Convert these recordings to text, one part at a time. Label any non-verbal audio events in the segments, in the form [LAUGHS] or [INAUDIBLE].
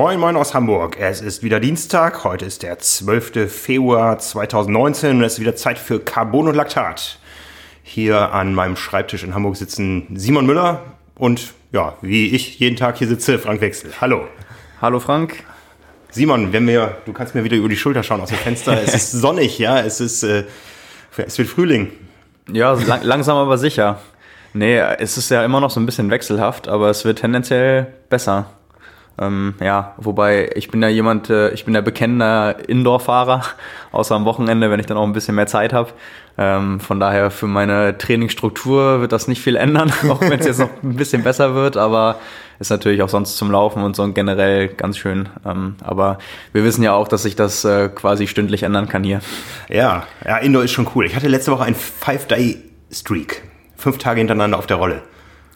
Moin Moin aus Hamburg. Es ist wieder Dienstag. Heute ist der 12. Februar 2019 und es ist wieder Zeit für Carbon und Laktat. Hier an meinem Schreibtisch in Hamburg sitzen Simon Müller und ja, wie ich jeden Tag hier sitze, Frank Wechsel. Hallo. Hallo Frank. Simon, wenn wir, du kannst mir wieder über die Schulter schauen aus dem Fenster. es ist [LAUGHS] sonnig, ja. Es ist, äh, es wird Frühling. Ja, lang, langsam aber sicher. Nee, es ist ja immer noch so ein bisschen wechselhaft, aber es wird tendenziell besser. Ähm, ja, wobei ich bin ja jemand, äh, ich bin ja bekennender Indoor-Fahrer, [LAUGHS] außer am Wochenende, wenn ich dann auch ein bisschen mehr Zeit habe. Ähm, von daher für meine Trainingsstruktur wird das nicht viel ändern, [LAUGHS] auch wenn es jetzt noch ein bisschen besser wird, aber ist natürlich auch sonst zum Laufen und so generell ganz schön. Ähm, aber wir wissen ja auch, dass sich das äh, quasi stündlich ändern kann hier. Ja, ja, Indoor ist schon cool. Ich hatte letzte Woche einen Five-Day-Streak. Fünf Tage hintereinander auf der Rolle.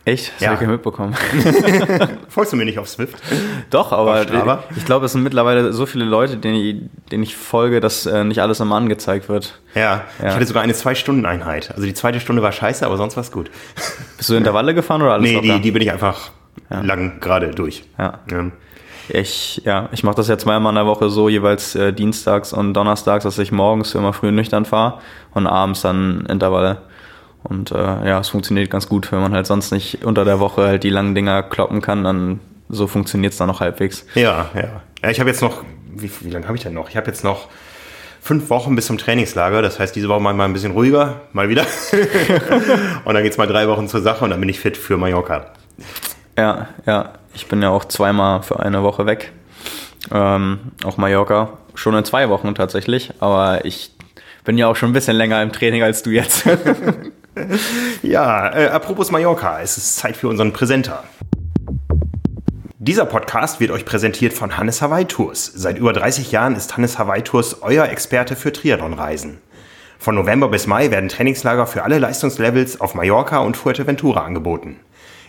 Echt? Das ja. habe ich mitbekommen. [LAUGHS] Folgst du mir nicht auf Swift? Doch, aber ich glaube, es sind mittlerweile so viele Leute, denen ich, denen ich folge, dass äh, nicht alles immer angezeigt wird. Ja, ja. ich hatte sogar eine Zwei-Stunden-Einheit. Also die zweite Stunde war scheiße, aber sonst war es gut. Bist du Intervalle gefahren oder alles? Nee, die, die bin ich einfach ja. lang gerade durch. Ja. ja. Ich, ja, ich mache das ja zweimal in der Woche so, jeweils äh, dienstags und donnerstags, dass ich morgens immer früh nüchtern fahre und abends dann Intervalle. Und äh, ja, es funktioniert ganz gut, wenn man halt sonst nicht unter der Woche halt die langen Dinger kloppen kann, dann so funktioniert es dann noch halbwegs. Ja, ja. ja ich habe jetzt noch, wie, wie lange habe ich denn noch? Ich habe jetzt noch fünf Wochen bis zum Trainingslager. Das heißt, diese Woche mal ein bisschen ruhiger, mal wieder. [LAUGHS] und dann geht es mal drei Wochen zur Sache und dann bin ich fit für Mallorca. Ja, ja. Ich bin ja auch zweimal für eine Woche weg. Ähm, auch Mallorca. Schon in zwei Wochen tatsächlich. Aber ich bin ja auch schon ein bisschen länger im Training als du jetzt. [LAUGHS] [LAUGHS] ja, äh, apropos Mallorca, es ist Zeit für unseren Präsenter. Dieser Podcast wird euch präsentiert von Hannes Hawaii Tours. Seit über 30 Jahren ist Hannes Hawaii Tours euer Experte für Triathlon-Reisen. Von November bis Mai werden Trainingslager für alle Leistungslevels auf Mallorca und Fuerteventura angeboten.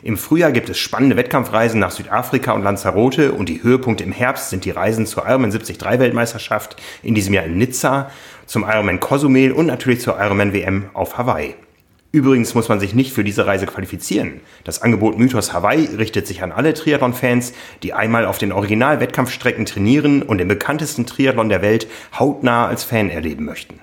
Im Frühjahr gibt es spannende Wettkampfreisen nach Südafrika und Lanzarote und die Höhepunkte im Herbst sind die Reisen zur Ironman 73 Weltmeisterschaft in diesem Jahr in Nizza, zum Ironman Cozumel und natürlich zur Ironman WM auf Hawaii. Übrigens muss man sich nicht für diese Reise qualifizieren. Das Angebot Mythos Hawaii richtet sich an alle Triathlon-Fans, die einmal auf den Original-Wettkampfstrecken trainieren und den bekanntesten Triathlon der Welt hautnah als Fan erleben möchten.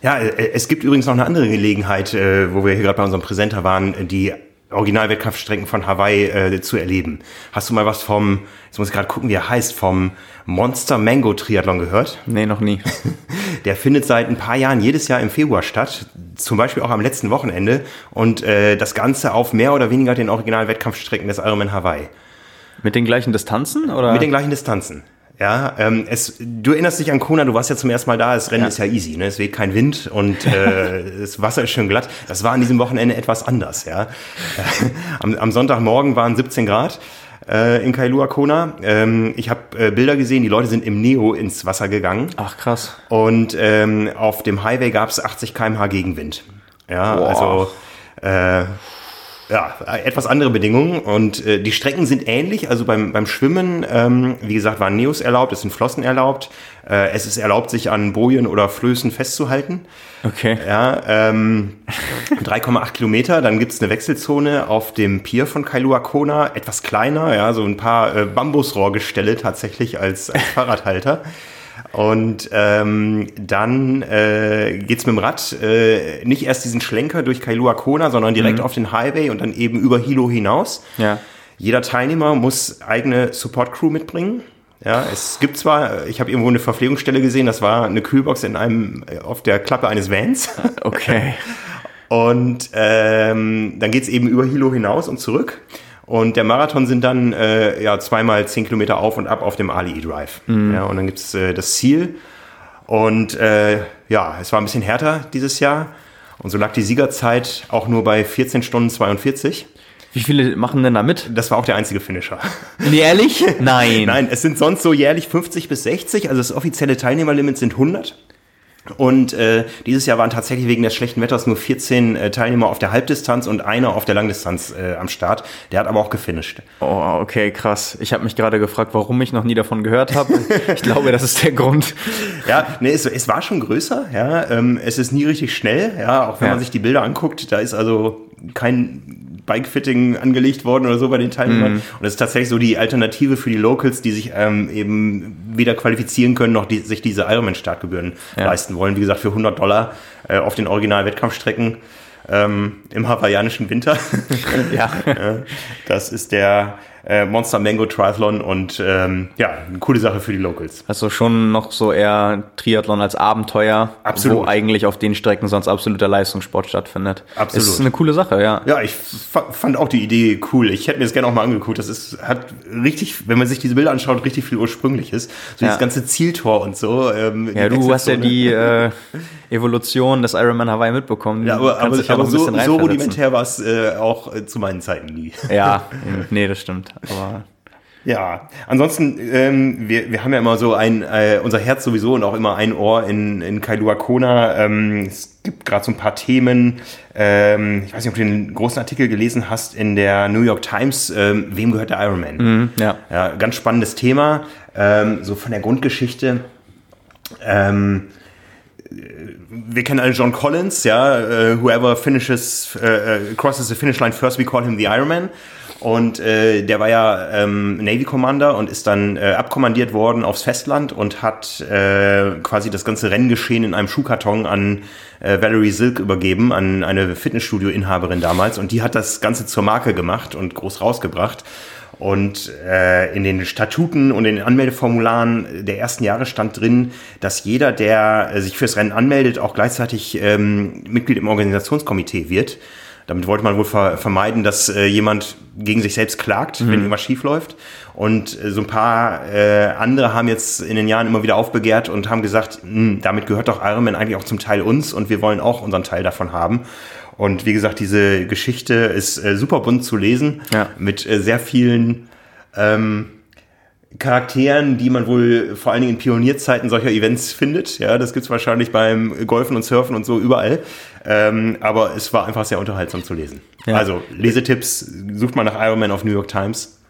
Ja, äh, es gibt übrigens noch eine andere Gelegenheit, äh, wo wir hier gerade bei unserem Präsenter waren, die Originalwettkampfstrecken von Hawaii äh, zu erleben. Hast du mal was vom, jetzt muss ich gerade gucken, wie er heißt, vom Monster Mango Triathlon gehört? Nee, noch nie. [LAUGHS] Der findet seit ein paar Jahren jedes Jahr im Februar statt, zum Beispiel auch am letzten Wochenende und äh, das Ganze auf mehr oder weniger den Originalwettkampfstrecken des Ironman Hawaii. Mit den gleichen Distanzen oder? Mit den gleichen Distanzen. Ja, ähm, es, du erinnerst dich an Kona, du warst ja zum ersten Mal da, das Rennen ja. ist ja easy, ne? es weht kein Wind und äh, [LAUGHS] das Wasser ist schön glatt. Das war an diesem Wochenende etwas anders. Ja? [LAUGHS] am, am Sonntagmorgen waren 17 Grad äh, in Kailua Kona. Ähm, ich habe äh, Bilder gesehen, die Leute sind im Neo ins Wasser gegangen. Ach krass. Und ähm, auf dem Highway gab es 80 km/h Gegenwind. Ja, Boah. also äh, ja, etwas andere Bedingungen und äh, die Strecken sind ähnlich. Also beim, beim Schwimmen, ähm, wie gesagt, waren Neos erlaubt, es sind Flossen erlaubt. Äh, es ist erlaubt, sich an Bojen oder Flößen festzuhalten. Okay. Ja, ähm, [LAUGHS] 3,8 Kilometer. Dann gibt's eine Wechselzone auf dem Pier von Kailua Kona, etwas kleiner, ja, so ein paar äh, Bambusrohrgestelle tatsächlich als, als [LAUGHS] Fahrradhalter. Und ähm, dann äh, geht mit dem Rad äh, nicht erst diesen Schlenker durch Kailua Kona, sondern direkt mhm. auf den Highway und dann eben über Hilo hinaus. Ja. Jeder Teilnehmer muss eigene Support-Crew mitbringen. Ja, es gibt zwar, ich habe irgendwo eine Verpflegungsstelle gesehen, das war eine Kühlbox in einem, auf der Klappe eines Vans. [LAUGHS] Okay. und ähm, dann geht's eben über Hilo hinaus und zurück. Und der Marathon sind dann äh, ja zweimal zehn Kilometer auf und ab auf dem Ali Drive. Mhm. Ja, und dann gibt's äh, das Ziel. Und äh, ja, es war ein bisschen härter dieses Jahr. Und so lag die Siegerzeit auch nur bei 14 Stunden 42. Wie viele machen denn da mit? Das war auch der einzige Finisher. [LAUGHS] Ehrlich? [LAUGHS] Nein. Nein, es sind sonst so jährlich 50 bis 60, also das offizielle Teilnehmerlimit sind 100. Und äh, dieses Jahr waren tatsächlich wegen des schlechten Wetters nur 14 äh, Teilnehmer auf der Halbdistanz und einer auf der Langdistanz äh, am Start. Der hat aber auch gefinisht. Oh, okay, krass. Ich habe mich gerade gefragt, warum ich noch nie davon gehört habe. ich glaube, das ist der Grund. [LAUGHS] Ja, nee, es, es war schon größer. Ja, ähm, es ist nie richtig schnell. Ja, auch wenn ja. man sich die Bilder anguckt, da ist also kein Bikefitting angelegt worden oder so bei den Teilnehmern. Mhm. Und das ist tatsächlich so die Alternative für die Locals, die sich ähm, eben weder qualifizieren können, noch die, sich diese Ironman-Startgebühren ja. leisten wollen. Wie gesagt, für 100 Dollar äh, auf den Original-Wettkampfstrecken ähm, im hawaiianischen Winter. [LAUGHS] ja. [LAUGHS] das ist der äh, Monster Mango Triathlon und ähm, ja, eine coole Sache für die Locals. Also schon noch so eher Triathlon als Abenteuer, Absolut. wo eigentlich auf den Strecken sonst absoluter Leistungssport stattfindet. Absolut. Das ist eine coole Sache, ja. Ja, ich fand auch die Idee cool. Ich hätte mir das gerne auch mal angeguckt. Das ist, hat richtig, wenn man sich diese Bilder anschaut, richtig viel Ursprüngliches. So ja. dieses ganze Zieltor und so. Ähm, ja, du hast ja die äh, Evolution des Ironman Hawaii mitbekommen. Ja, aber, aber, aber so, so rudimentär war es äh, auch äh, zu meinen Zeiten nie. Ja, [LAUGHS] nee, das stimmt. Aber ja, ansonsten, ähm, wir, wir haben ja immer so ein, äh, unser Herz sowieso und auch immer ein Ohr in, in Kailua Kona. Ähm, es gibt gerade so ein paar Themen. Ähm, ich weiß nicht, ob du den großen Artikel gelesen hast in der New York Times. Ähm, wem gehört der Ironman? Mhm, ja. ja. Ganz spannendes Thema. Ähm, so von der Grundgeschichte. Ähm, wir kennen alle John Collins, ja, uh, whoever finishes, uh, crosses the finish line first, we call him the Ironman. Und äh, der war ja ähm, Navy Commander und ist dann äh, abkommandiert worden aufs Festland und hat äh, quasi das ganze Renngeschehen in einem Schuhkarton an äh, Valerie Silk übergeben, an eine Fitnessstudio-Inhaberin damals. Und die hat das Ganze zur Marke gemacht und groß rausgebracht. Und äh, in den Statuten und in den Anmeldeformularen der ersten Jahre stand drin, dass jeder, der äh, sich fürs Rennen anmeldet, auch gleichzeitig ähm, Mitglied im Organisationskomitee wird. Damit wollte man wohl ver vermeiden, dass äh, jemand gegen sich selbst klagt, mhm. wenn irgendwas schief läuft. Und äh, so ein paar äh, andere haben jetzt in den Jahren immer wieder aufbegehrt und haben gesagt, hm, damit gehört doch Ironman eigentlich auch zum Teil uns und wir wollen auch unseren Teil davon haben. Und wie gesagt, diese Geschichte ist äh, super bunt zu lesen, ja. mit äh, sehr vielen ähm, Charakteren, die man wohl vor allen Dingen in Pionierzeiten solcher Events findet. Ja, das gibt's wahrscheinlich beim Golfen und Surfen und so überall. Ähm, aber es war einfach sehr unterhaltsam zu lesen. Ja. Also Lesetipps, sucht mal nach Iron Man auf New York Times.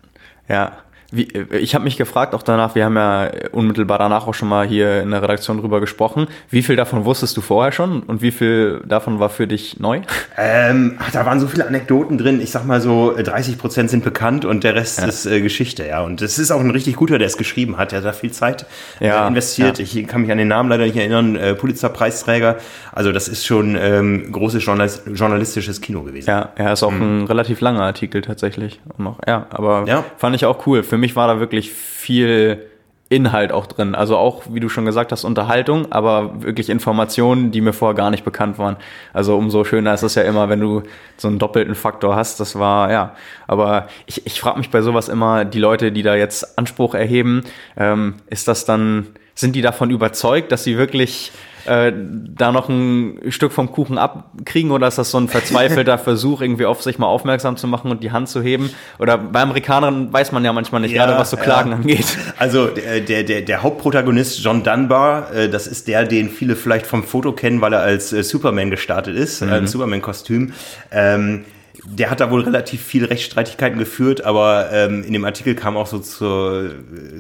Ja, wie, äh, ich habe mich gefragt, auch danach, wir haben ja unmittelbar danach auch schon mal hier in der Redaktion drüber gesprochen. Wie viel davon wusstest du vorher schon und wie viel davon war für dich neu? [LAUGHS] Ähm, ach, da waren so viele Anekdoten drin. Ich sag mal so, 30 Prozent sind bekannt und der Rest ja. ist äh, Geschichte, ja. Und es ist auch ein richtig guter, der es geschrieben hat. Der hat da viel Zeit ja, äh, investiert. Ja. Ich kann mich an den Namen leider nicht erinnern. Äh, Pulitzer-Preisträger. Also das ist schon ähm, großes Journalis journalistisches Kino gewesen. Ja, er ist auch mhm. ein relativ langer Artikel tatsächlich. Noch, ja, aber ja. fand ich auch cool. Für mich mich war da wirklich viel Inhalt auch drin. Also auch, wie du schon gesagt hast, Unterhaltung, aber wirklich Informationen, die mir vorher gar nicht bekannt waren. Also umso schöner ist es ja immer, wenn du so einen doppelten Faktor hast. Das war, ja. Aber ich, ich frage mich bei sowas immer, die Leute, die da jetzt Anspruch erheben, ähm, ist das dann, sind die davon überzeugt, dass sie wirklich äh, da noch ein Stück vom Kuchen abkriegen oder ist das so ein verzweifelter [LAUGHS] Versuch, irgendwie auf sich mal aufmerksam zu machen und die Hand zu heben? Oder bei Amerikanern weiß man ja manchmal nicht, ja, gerade was so Klagen ja. angeht. Also der, der, der Hauptprotagonist John Dunbar, äh, das ist der, den viele vielleicht vom Foto kennen, weil er als äh, Superman gestartet ist, mhm. ein Superman-Kostüm. Ähm, der hat da wohl relativ viele Rechtsstreitigkeiten geführt, aber ähm, in dem Artikel kam auch so zur,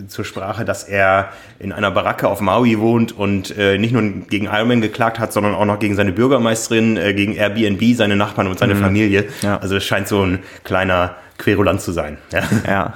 zur Sprache, dass er in einer Baracke auf Maui wohnt und äh, nicht nur gegen Ironman geklagt hat, sondern auch noch gegen seine Bürgermeisterin, äh, gegen Airbnb, seine Nachbarn und seine mhm. Familie. Ja. Also es scheint so ein kleiner Querulant zu sein. Ja. ja.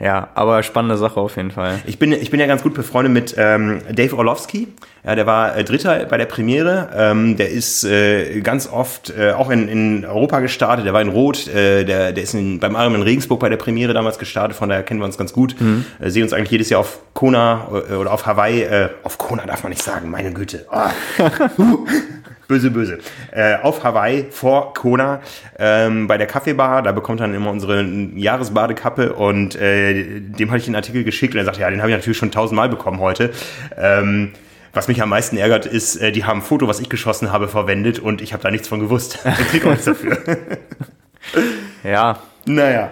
Ja, aber spannende Sache auf jeden Fall. Ich bin, ich bin ja ganz gut befreundet mit ähm, Dave Orlovsky. Ja, der war äh, Dritter bei der Premiere. Ähm, der ist äh, ganz oft äh, auch in, in Europa gestartet. Der war in Rot. Äh, der, der ist in, beim Arm in Regensburg bei der Premiere damals gestartet. Von daher kennen wir uns ganz gut. Mhm. Äh, sehen uns eigentlich jedes Jahr auf Kona oder auf Hawaii. Auf Kona darf man nicht sagen, meine Güte. Oh. [LAUGHS] böse, böse. Äh, auf Hawaii vor Kona ähm, bei der Kaffeebar. Da bekommt dann immer unsere Jahresbadekappe und äh, dem hatte ich den Artikel geschickt und er sagt, ja, den habe ich natürlich schon tausendmal bekommen heute. Ähm, was mich am meisten ärgert, ist, äh, die haben ein Foto, was ich geschossen habe, verwendet und ich habe da nichts von gewusst. Ich kriege auch nichts dafür. ja. Naja.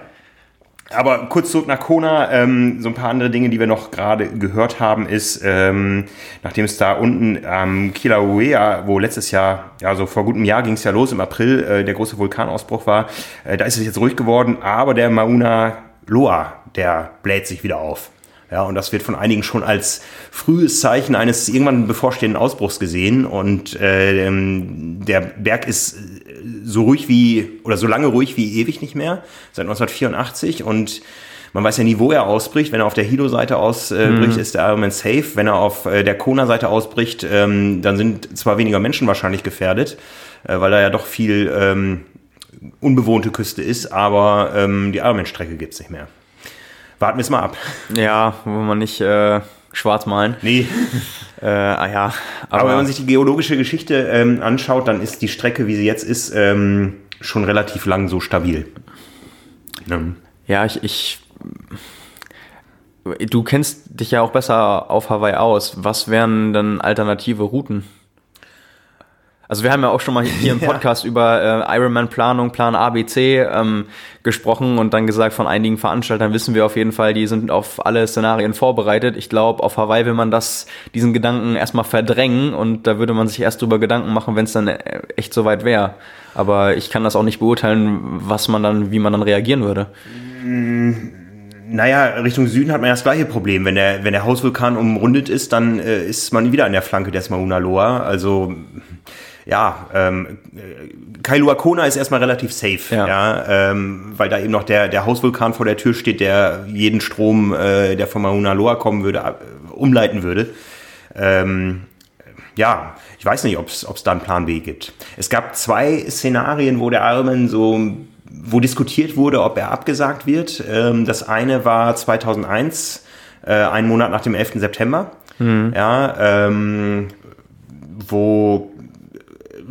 Aber kurz zurück nach Kona, ähm, so ein paar andere Dinge, die wir noch gerade gehört haben, ist, ähm, nachdem es da unten am ähm, Kilauea, wo letztes Jahr, ja so vor gutem Jahr ging es ja los, im April äh, der große Vulkanausbruch war, äh, da ist es jetzt ruhig geworden, aber der Mauna Loa, der bläht sich wieder auf. Ja, und das wird von einigen schon als frühes Zeichen eines irgendwann bevorstehenden Ausbruchs gesehen. Und äh, der Berg ist so ruhig wie, oder so lange ruhig wie ewig nicht mehr, seit 1984 und man weiß ja nie, wo er ausbricht. Wenn er auf der Hilo-Seite ausbricht, mhm. ist der Ironman safe. Wenn er auf äh, der Kona-Seite ausbricht, ähm, dann sind zwar weniger Menschen wahrscheinlich gefährdet, äh, weil da ja doch viel ähm, unbewohnte Küste ist, aber ähm, die Ironman-Strecke gibt's nicht mehr. Warten wir es mal ab. Ja, wo man nicht äh, schwarz malen. Nee. äh, ah ja. Aber, aber, wenn man sich die geologische Geschichte ähm, anschaut, dann ist die Strecke, wie sie jetzt ist, ähm, schon relativ lang so stabil. Ne? Ja, ich, ich Du kennst dich ja auch besser auf Hawaii aus. Was wären dann alternative Routen? Also wir haben ja auch schon mal hier im [LAUGHS] Podcast ja. über äh, Ironman-Planung, Plan ABC ähm, gesprochen und dann gesagt, von einigen Veranstaltern wissen wir auf jeden Fall, die sind auf alle Szenarien vorbereitet. Ich glaube, auf Hawaii will man das, diesen Gedanken erstmal verdrängen und da würde man sich erst drüber Gedanken machen, wenn es dann äh, echt soweit wäre. Aber ich kann das auch nicht beurteilen, was man dann, wie man dann reagieren würde. Mm naja, Richtung Süden hat man ja das gleiche Problem. Wenn der, wenn der Hausvulkan umrundet ist, dann äh, ist man wieder an der Flanke des Mauna Loa. Also ja, ähm, Kailua Kona ist erstmal relativ safe, ja, ja ähm, weil da eben noch der, der Hausvulkan vor der Tür steht, der jeden Strom, äh, der von Mauna Loa kommen würde, äh, umleiten würde. Ähm, ja, ich weiß nicht, ob es da einen Plan B gibt. Es gab zwei Szenarien, wo der Ironman so wo diskutiert wurde, ob er abgesagt wird. Ähm, das eine war 2001, äh, einen Monat nach dem 11. September, mhm. ja, ähm, wo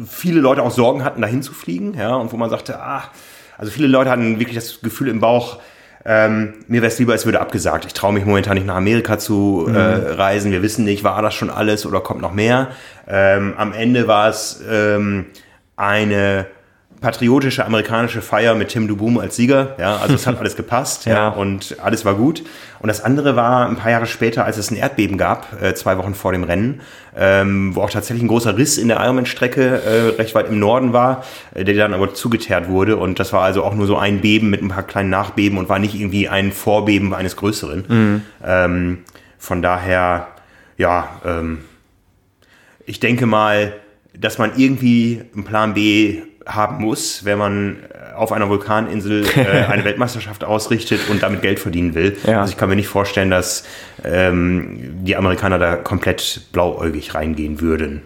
viele Leute auch Sorgen hatten, dahin zu fliegen, ja, und wo man sagte, ah, also viele Leute hatten wirklich das Gefühl im Bauch, ähm, mir wäre es lieber, es würde abgesagt. Ich traue mich momentan nicht nach Amerika zu äh, mhm. reisen. Wir wissen nicht, war das schon alles oder kommt noch mehr. Ähm, am Ende war es ähm, eine patriotische amerikanische Feier mit Tim Duboom als Sieger. Ja, also es hat [LAUGHS] alles gepasst ja. ja. und alles war gut. Und das andere war ein paar Jahre später, als es ein Erdbeben gab, äh, zwei Wochen vor dem Rennen, ähm, wo auch tatsächlich ein großer Riss in der Ironman-Strecke äh, recht weit im Norden war, äh, der dann aber zugeteert wurde. Und das war also auch nur so ein Beben mit ein paar kleinen Nachbeben und war nicht irgendwie ein Vorbeben eines größeren. Mhm. Ähm, von daher, ja, ähm, ich denke mal, dass man irgendwie einen Plan B haben muss, wenn man äh, auf einer Vulkaninsel äh, [LAUGHS] eine Weltmeisterschaft ausrichtet und damit Geld verdienen will. Ja. Also ich kann mir nicht vorstellen, dass ähm, die Amerikaner da komplett blauäugig reingehen würden.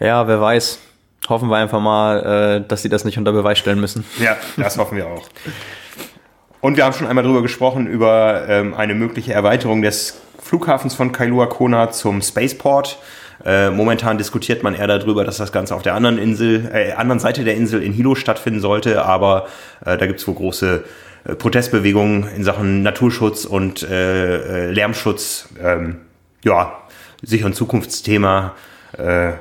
Ja, wer weiß. Hoffen wir einfach mal, äh, dass sie das nicht unter Beweis stellen müssen. Ja, das hoffen wir auch. Und wir haben schon einmal darüber gesprochen, über ähm, eine mögliche Erweiterung des Flughafens von Kailua Kona zum Spaceport. Äh, momentan diskutiert man eher darüber, dass das Ganze auf der anderen Insel, äh, anderen Seite der Insel in Hilo stattfinden sollte, aber äh, da gibt es wohl große äh, Protestbewegungen in Sachen Naturschutz und äh, äh, Lärmschutz. Ähm, ja, sicher ein Zukunftsthema. Äh,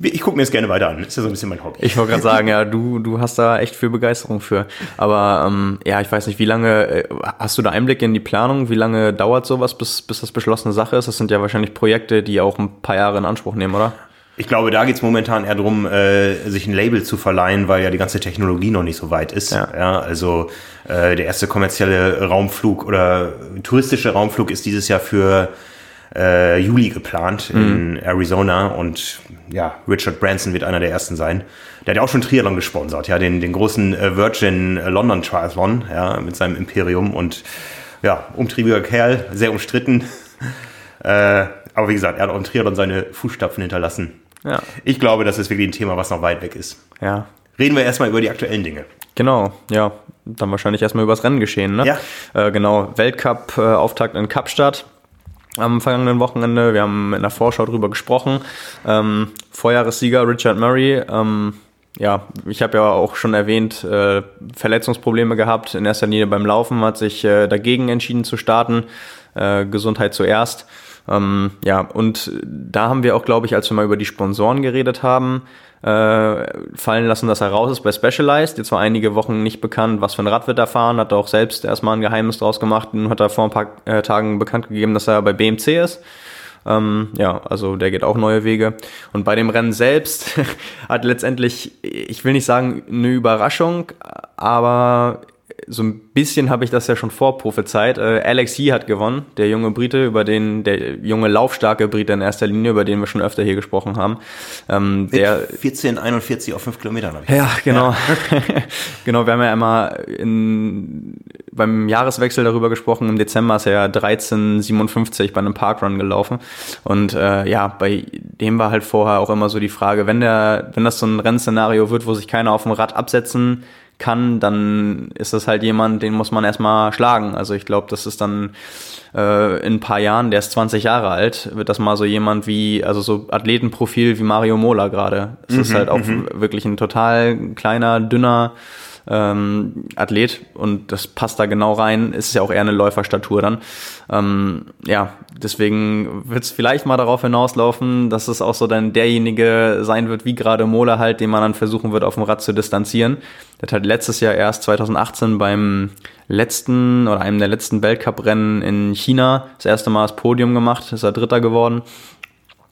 ich gucke mir das gerne weiter an. ist ja so ein bisschen mein Hobby. Ich wollte gerade sagen, ja, du, du hast da echt viel Begeisterung für. Aber ähm, ja, ich weiß nicht, wie lange, äh, hast du da Einblick in die Planung? Wie lange dauert sowas, bis, bis das beschlossene Sache ist? Das sind ja wahrscheinlich Projekte, die auch ein paar Jahre in Anspruch nehmen, oder? Ich glaube, da geht es momentan eher darum, äh, sich ein Label zu verleihen, weil ja die ganze Technologie noch nicht so weit ist. Ja. ja also äh, der erste kommerzielle Raumflug oder touristische Raumflug ist dieses Jahr für äh, Juli geplant in mhm. Arizona und ja, Richard Branson wird einer der ersten sein. Der hat ja auch schon Triathlon gesponsert, ja, den, den großen äh, Virgin London Triathlon, ja, mit seinem Imperium und ja, umtriebiger Kerl, sehr umstritten. [LAUGHS] äh, aber wie gesagt, er hat auch im Triathlon seine Fußstapfen hinterlassen. Ja. Ich glaube, das ist wirklich ein Thema, was noch weit weg ist. Ja. Reden wir erstmal über die aktuellen Dinge. Genau, ja. Dann wahrscheinlich erstmal über das Rennen geschehen, ne? Ja. Äh, genau, Weltcup-Auftakt in Kapstadt am vergangenen Wochenende. Wir haben in der Vorschau drüber gesprochen. Ähm, Vorjahressieger Richard Murray. Ähm, ja, ich habe ja auch schon erwähnt, äh, Verletzungsprobleme gehabt, in erster Linie beim Laufen, hat sich äh, dagegen entschieden zu starten. Äh, Gesundheit zuerst. Ähm, ja, und da haben wir auch, glaube ich, als wir mal über die Sponsoren geredet haben, äh, fallen lassen, dass er raus ist bei Specialized. Jetzt war einige Wochen nicht bekannt, was für ein Rad wird er fahren, hat auch selbst erstmal ein Geheimnis draus gemacht und hat er vor ein paar äh, Tagen bekannt gegeben, dass er bei BMC ist. Ähm, ja, also der geht auch neue Wege. Und bei dem Rennen selbst [LAUGHS] hat letztendlich, ich will nicht sagen eine Überraschung, aber so ein bisschen habe ich das ja schon vorprophezeit. Äh, Alex Yee hat gewonnen, der junge Brite, über den, der junge laufstarke Brite in erster Linie, über den wir schon öfter hier gesprochen haben. Ähm, der 14,41 auf 5 Kilometern habe ich. Ja, genau. Ja. [LAUGHS] genau, wir haben ja einmal in, beim Jahreswechsel darüber gesprochen. Im Dezember ist er ja 13,57 bei einem Parkrun gelaufen. Und äh, ja, bei dem war halt vorher auch immer so die Frage, wenn der, wenn das so ein Rennszenario wird, wo sich keiner auf dem Rad absetzen kann, dann ist das halt jemand, den muss man erstmal schlagen. Also ich glaube, das ist dann äh, in ein paar Jahren, der ist 20 Jahre alt, wird das mal so jemand wie, also so Athletenprofil wie Mario Mola gerade. Es mhm, ist halt auch mhm. wirklich ein total kleiner, dünner ähm, Athlet und das passt da genau rein. Ist ja auch eher eine Läuferstatur dann. Ähm, ja, deswegen wird es vielleicht mal darauf hinauslaufen, dass es auch so dann derjenige sein wird, wie gerade Mola halt, den man dann versuchen wird, auf dem Rad zu distanzieren. Der hat halt letztes Jahr erst 2018 beim letzten oder einem der letzten Weltcuprennen in China das erste Mal das Podium gemacht, ist er Dritter geworden.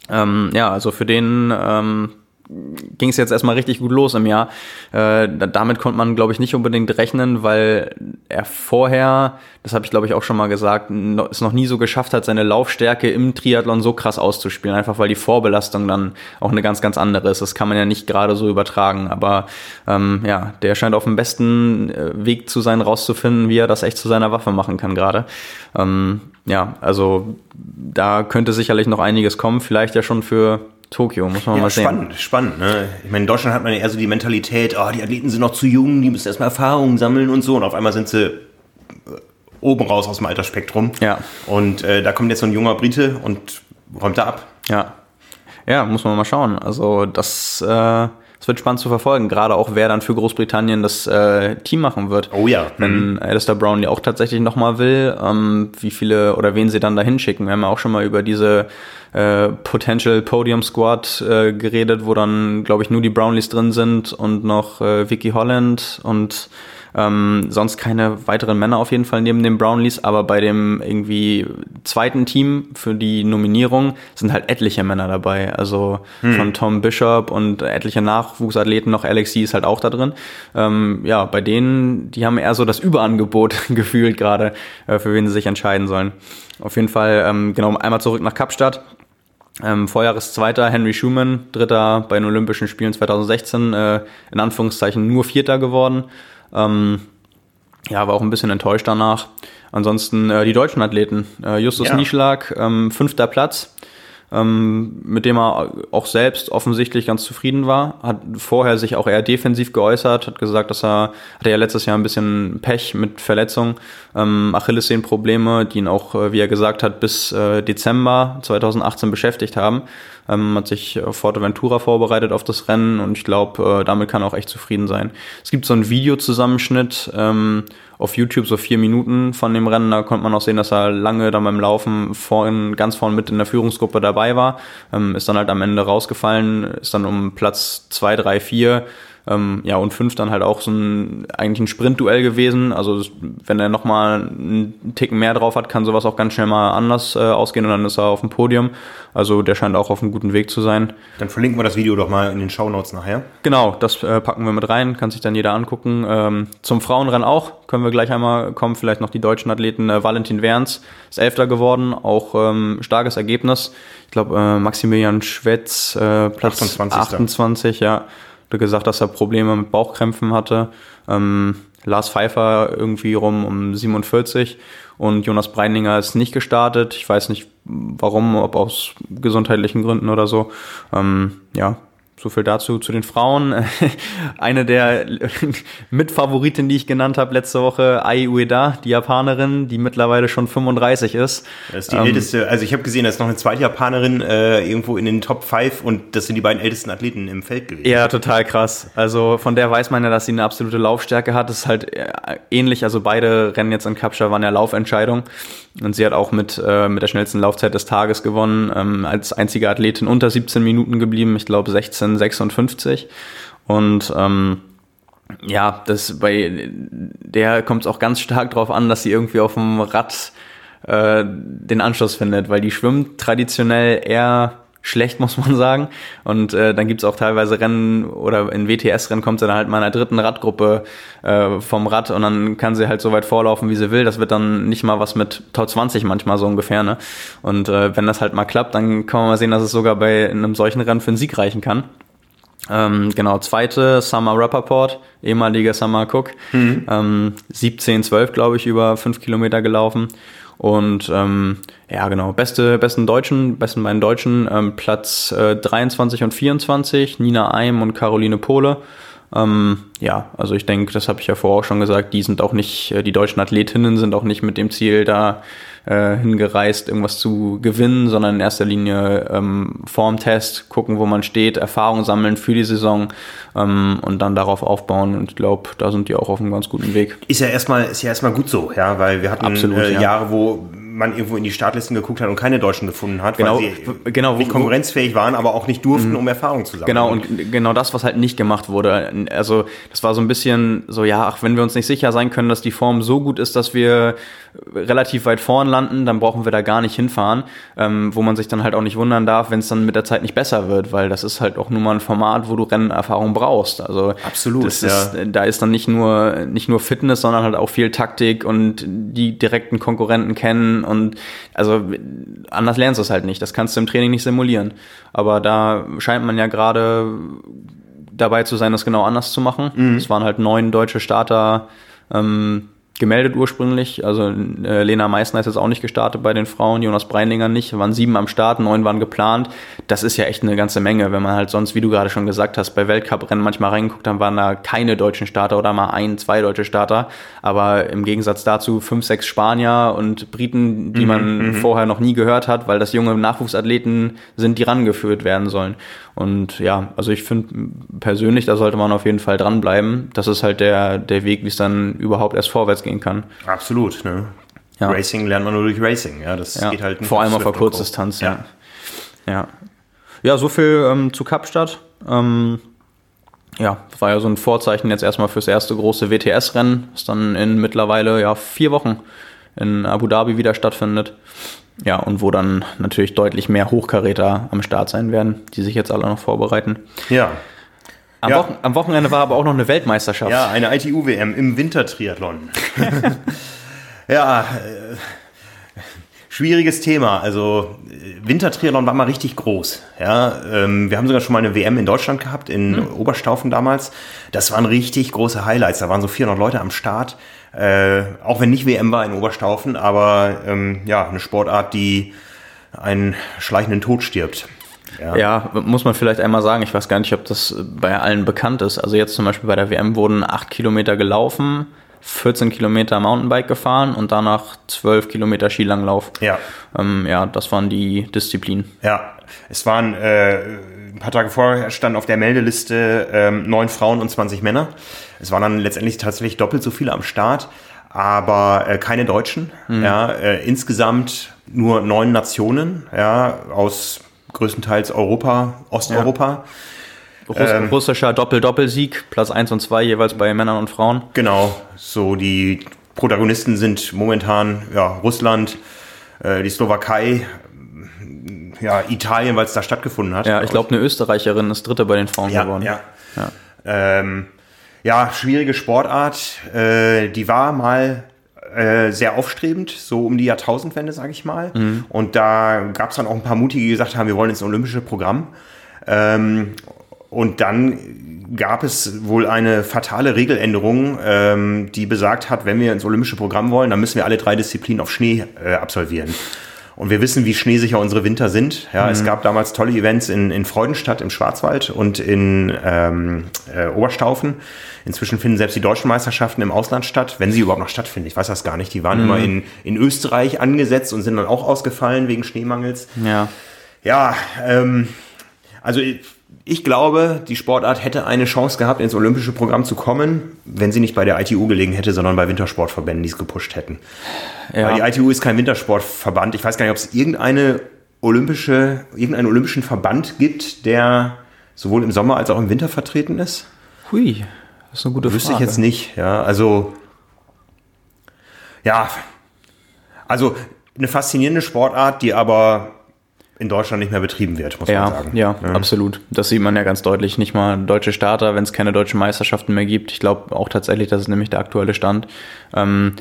Ähm, ja, also für den ähm, ging es jetzt erstmal richtig gut los im Jahr. Äh, damit konnte man, glaube ich, nicht unbedingt rechnen, weil er vorher, das habe ich, glaube ich, auch schon mal gesagt, no, es noch nie so geschafft hat, seine Laufstärke im Triathlon so krass auszuspielen. Einfach weil die Vorbelastung dann auch eine ganz, ganz andere ist. Das kann man ja nicht gerade so übertragen. Aber ähm, ja, der scheint auf dem besten äh, Weg zu sein, rauszufinden, wie er das echt zu seiner Waffe machen kann gerade. Ähm, ja, also da könnte sicherlich noch einiges kommen. Vielleicht ja schon für Tokio, muss man ja, mal sehen. Spannend, spannend. Ne? Ich meine, in Deutschland hat man eher so die Mentalität, oh, die Athleten sind noch zu jung, die müssen erstmal Erfahrungen sammeln und so. Und auf einmal sind sie äh, oben raus aus dem Altersspektrum. Ja. Und äh, da kommt jetzt so ein junger Brite und räumt da ab. Ja. Ja, muss man mal schauen. Also das äh, es wird spannend zu verfolgen, gerade auch wer dann für Großbritannien das äh, Team machen wird. Oh ja. Wenn mhm. Alistair Brownlee auch tatsächlich nochmal will, ähm, wie viele oder wen sie dann da hinschicken. Wir haben ja auch schon mal über diese äh, Potential Podium Squad äh, geredet, wo dann, glaube ich, nur die Brownlees drin sind und noch äh, Vicky Holland und ähm, sonst keine weiteren Männer auf jeden Fall neben den Brownlees, aber bei dem irgendwie zweiten Team für die Nominierung sind halt etliche Männer dabei. Also hm. von Tom Bishop und etliche Nachwuchsathleten, noch Alexi ist halt auch da drin. Ähm, ja, bei denen, die haben eher so das Überangebot [LAUGHS] gefühlt gerade, äh, für wen sie sich entscheiden sollen. Auf jeden Fall, ähm, genau, einmal zurück nach Kapstadt. Ähm, Vorjahreszweiter Henry Schumann, Dritter bei den Olympischen Spielen 2016, äh, in Anführungszeichen nur Vierter geworden. Ähm, ja, war auch ein bisschen enttäuscht danach. Ansonsten äh, die deutschen Athleten. Äh, Justus ja. Nieschlag, ähm, fünfter Platz ähm, mit dem er auch selbst offensichtlich ganz zufrieden war. Hat vorher sich auch eher defensiv geäußert, hat gesagt, dass er, hatte ja letztes Jahr ein bisschen Pech mit Verletzungen, ähm, Achillessehnenprobleme, die ihn auch, äh, wie er gesagt hat, bis äh, Dezember 2018 beschäftigt haben. Ähm, hat sich auf Forteventura vorbereitet auf das Rennen und ich glaube, äh, damit kann er auch echt zufrieden sein. Es gibt so einen Videozusammenschnitt, ähm, auf YouTube so vier Minuten von dem Rennen. Da konnte man auch sehen, dass er lange dann beim Laufen vorhin, ganz vorn mit in der Führungsgruppe dabei war. Ähm, ist dann halt am Ende rausgefallen, ist dann um Platz zwei, drei, vier ähm, ja, und fünf dann halt auch so ein, eigentlich ein Sprintduell gewesen. Also wenn er nochmal einen Ticken mehr drauf hat, kann sowas auch ganz schnell mal anders äh, ausgehen und dann ist er auf dem Podium. Also der scheint auch auf einem guten Weg zu sein. Dann verlinken wir das Video doch mal in den Show Notes nachher. Genau, das äh, packen wir mit rein, kann sich dann jeder angucken. Ähm, zum Frauenrennen auch, können wir gleich einmal kommen, vielleicht noch die deutschen Athleten. Äh, Valentin Werns ist Elfter geworden, auch ähm, starkes Ergebnis. Ich glaube, äh, Maximilian Schwetz, äh, Platz 28. 28, ja gesagt, dass er Probleme mit Bauchkrämpfen hatte. Ähm, Lars Pfeiffer irgendwie rum um 47 und Jonas Breininger ist nicht gestartet. Ich weiß nicht warum, ob aus gesundheitlichen Gründen oder so. Ähm, ja, so viel dazu zu den Frauen. [LAUGHS] Eine der [LAUGHS] Mitfavoriten, die ich genannt habe letzte Woche, Ai Ueda, die Japanerin, die mittlerweile schon 35 ist. Das ist die ähm, älteste, also ich habe gesehen, da ist noch eine zweite Japanerin äh, irgendwo in den Top 5 und das sind die beiden ältesten Athleten im Feld gewesen. Ja, total krass. Also von der weiß man ja, dass sie eine absolute Laufstärke hat. Das ist halt äh, ähnlich, also beide Rennen jetzt in Kapscha waren ja Laufentscheidung. Und sie hat auch mit, äh, mit der schnellsten Laufzeit des Tages gewonnen, ähm, als einzige Athletin unter 17 Minuten geblieben, ich glaube 16,56. Und ähm, ja, das bei der kommt es auch ganz stark darauf an, dass sie irgendwie auf dem Rad äh, den Anschluss findet, weil die schwimmt traditionell eher schlecht, [LAUGHS] muss man sagen. Und äh, dann gibt's auch teilweise Rennen oder in WTS-Rennen kommt sie dann halt mal in einer dritten Radgruppe äh, vom Rad und dann kann sie halt so weit vorlaufen, wie sie will. Das wird dann nicht mal was mit Top 20 manchmal so ungefähr. Ne? Und äh, wenn das halt mal klappt, dann kann man mal sehen, dass es sogar bei einem solchen Rennen für einen Sieg reichen kann. Ähm, genau, zweite Summer Rappaport, ehemaliger Summer Cook, mhm. ähm, 17, 12 glaube ich, über fünf Kilometer gelaufen. Und ähm, ja, genau, beste, besten Deutschen, besten beiden Deutschen, ähm, Platz äh, 23 und 24, Nina Eim und Caroline Pohle. Ähm, ja, also ich denke, das habe ich ja vorher auch schon gesagt, die sind auch nicht, äh, die deutschen Athletinnen sind auch nicht mit dem Ziel da äh, hingereist, irgendwas zu gewinnen, sondern in erster Linie ähm, Formtest, gucken, wo man steht, Erfahrung sammeln für die Saison ähm, und dann darauf aufbauen. Und ich glaube, da sind die auch auf einem ganz guten Weg. Ist ja erstmal, ist ja erstmal gut so, ja, weil wir hatten Absolut, äh, ja. Jahre, wo man irgendwo in die Startlisten geguckt hat und keine Deutschen gefunden hat, Genau, weil sie genau, nicht konkurrenzfähig waren, aber auch nicht durften, um Erfahrung zu sammeln. Genau, und genau das, was halt nicht gemacht wurde. Also, das war so ein bisschen so, ja, ach, wenn wir uns nicht sicher sein können, dass die Form so gut ist, dass wir relativ weit vorn landen, dann brauchen wir da gar nicht hinfahren. Ähm, wo man sich dann halt auch nicht wundern darf, wenn es dann mit der Zeit nicht besser wird, weil das ist halt auch nun mal ein Format, wo du Rennerfahrung brauchst. Also, Absolut, das ist, da ist dann nicht nur, nicht nur Fitness, sondern halt auch viel Taktik und die direkten Konkurrenten kennen und also anders lernst du es halt nicht. Das kannst du im Training nicht simulieren. Aber da scheint man ja gerade dabei zu sein, das genau anders zu machen. Es waren halt neun deutsche Starter ähm, gemeldet ursprünglich. Also äh, Lena Meissner ist jetzt auch nicht gestartet bei den Frauen, Jonas Breinlinger nicht. Waren sieben am Start, neun waren geplant. Das ist ja echt eine ganze Menge, wenn man halt sonst, wie du gerade schon gesagt hast, bei Weltcuprennen manchmal reingeguckt, dann waren da keine deutschen Starter oder mal ein, zwei deutsche Starter. Aber im Gegensatz dazu fünf, sechs Spanier und Briten, die man vorher noch nie gehört hat, weil das junge Nachwuchsathleten sind, die rangeführt werden sollen. Und ja, also ich finde persönlich, da sollte man auf jeden Fall dranbleiben. Das ist halt der, der Weg, wie es dann überhaupt erst vorwärts gehen kann. Absolut, ne? Ja. Racing lernt man nur durch Racing, ja. Das Ja, geht halt nicht vor allem auf der. Kurzdistanz, ja. Ja, ja so viel ähm, zu Kapstadt. Ähm, ja, war ja so ein Vorzeichen jetzt erstmal fürs erste große WTS-Rennen, das dann in mittlerweile ja vier Wochen in Abu Dhabi wieder stattfindet. Ja, und wo dann natürlich deutlich mehr Hochkaräter am Start sein werden, die sich jetzt alle noch vorbereiten. Ja. Am, Ja. Wochen, am Wochenende war aber auch noch eine Weltmeisterschaft. Ja, eine ITU-WM im Wintertriathlon. [LAUGHS] ja, äh, schwieriges Thema. Also äh, Wintertriathlon war mal richtig groß. Ja, ähm, wir haben sogar schon mal eine WM in Deutschland gehabt, in Oberstaufen damals. Das waren richtig große Highlights. Da waren so 400 Leute am Start. Äh, auch wenn nicht WM war in Oberstaufen, aber ähm, ja, eine Sportart, die einen schleichenden Tod stirbt. Ja, muss man vielleicht einmal sagen. Ich weiß gar nicht, ob das bei allen bekannt ist. Also jetzt zum Beispiel bei der WM wurden acht Kilometer gelaufen, 14 Kilometer Mountainbike gefahren und danach 12 Kilometer Skilanglauf. Ja. Ähm, ja, das waren die Disziplinen. Ja, es waren äh, ein paar Tage vorher stand auf der Meldeliste ähm, neun Frauen und 20 Männer. Es waren dann letztendlich tatsächlich doppelt so viele am Start, aber äh, keine Deutschen. Ja, äh, insgesamt nur neun Nationen, ja, aus größtenteils Europa, Osteuropa. Russ Ähm. Russischer Doppel-Doppelsieg, Platz 1 und 2 jeweils bei Männern und Frauen. Genau, so die Protagonisten sind momentan ja, Russland, äh, die Slowakei, ja, Italien, weil es da stattgefunden hat. Ja, ich glaube, eine Österreicherin ist Dritte bei den Frauen Ja, geworden. ja. Ähm, ja, schwierige Sportart. Äh, die war mal äh, sehr aufstrebend, so um die Jahrtausendwende, sage ich mal. Und da gab es dann auch ein paar Mutige, die gesagt haben, wir wollen ins olympische Programm. Ähm, und dann gab es wohl eine fatale Regeländerung, ähm, die besagt hat, wenn wir ins olympische Programm wollen, dann müssen wir alle drei Disziplinen auf Schnee äh, absolvieren. Und wir wissen, wie schneesicher unsere Winter sind. Ja, es gab damals tolle Events in, in Freudenstadt im Schwarzwald und in ähm, äh, Oberstaufen. Inzwischen finden selbst die deutschen Meisterschaften im Ausland statt, wenn sie überhaupt noch stattfinden. Ich weiß das gar nicht. Die waren immer in, in Österreich angesetzt und sind dann auch ausgefallen wegen Schneemangels. ja. Ja, ähm, also ich, ich glaube, die Sportart hätte eine Chance gehabt, ins olympische Programm zu kommen, wenn sie nicht bei der ITU gelegen hätte, sondern bei Wintersportverbänden, die es gepusht hätten. ja. Weil die ITU ist kein Wintersportverband. Ich weiß gar nicht, ob es irgendeine olympische, irgendeinen olympischen Verband gibt, der sowohl im Sommer als auch im Winter vertreten ist. Hui, das ist eine gute Wüsste ich Frage. jetzt nicht, ja. Also, ja, also eine faszinierende Sportart, die aber in Deutschland nicht mehr betrieben wird, muss ja, man sagen. Ja, ja, absolut. Das sieht man ja ganz deutlich. Nicht mal deutsche Starter, wenn es keine deutschen Meisterschaften mehr gibt. Ich glaube auch tatsächlich, das ist nämlich der aktuelle Stand. Ähm,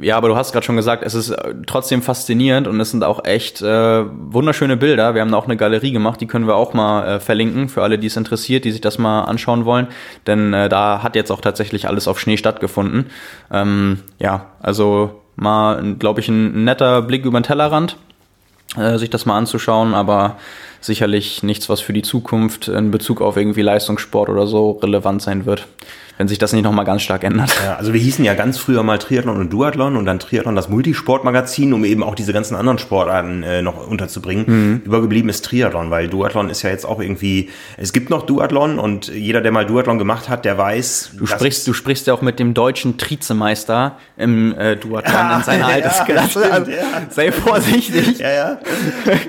ja, aber du hast gerade schon gesagt, es ist äh, trotzdem faszinierend und es sind auch echt äh, wunderschöne Bilder. Wir haben da auch eine Galerie gemacht, die können wir auch mal äh, verlinken für alle, die es interessiert, die sich das mal anschauen wollen. Denn äh, da hat jetzt auch tatsächlich alles auf Schnee stattgefunden. Ähm, ja, also mal, glaube ich, ein netter Blick über den Tellerrand äh, sich das mal anzuschauen, aber sicherlich nichts, was für die Zukunft in Bezug auf irgendwie Leistungssport oder so relevant sein wird wenn sich das nicht nochmal ganz stark ändert. Ja, also wir hießen ja ganz früher mal Triathlon und Duathlon und dann Triathlon das Multisportmagazin, um eben auch diese ganzen anderen Sportarten äh, noch unterzubringen. Mhm. Übergeblieben ist Triathlon, weil Duathlon ist ja jetzt auch irgendwie, es gibt noch Duathlon und jeder, der mal Duathlon gemacht hat, der weiß. Du sprichst, du sprichst ja auch mit dem deutschen Trizemeister im äh, Duathlon ja, in seiner Altersklasse. [LAUGHS] Ja, also, ja. Sei vorsichtig. Ja, ja.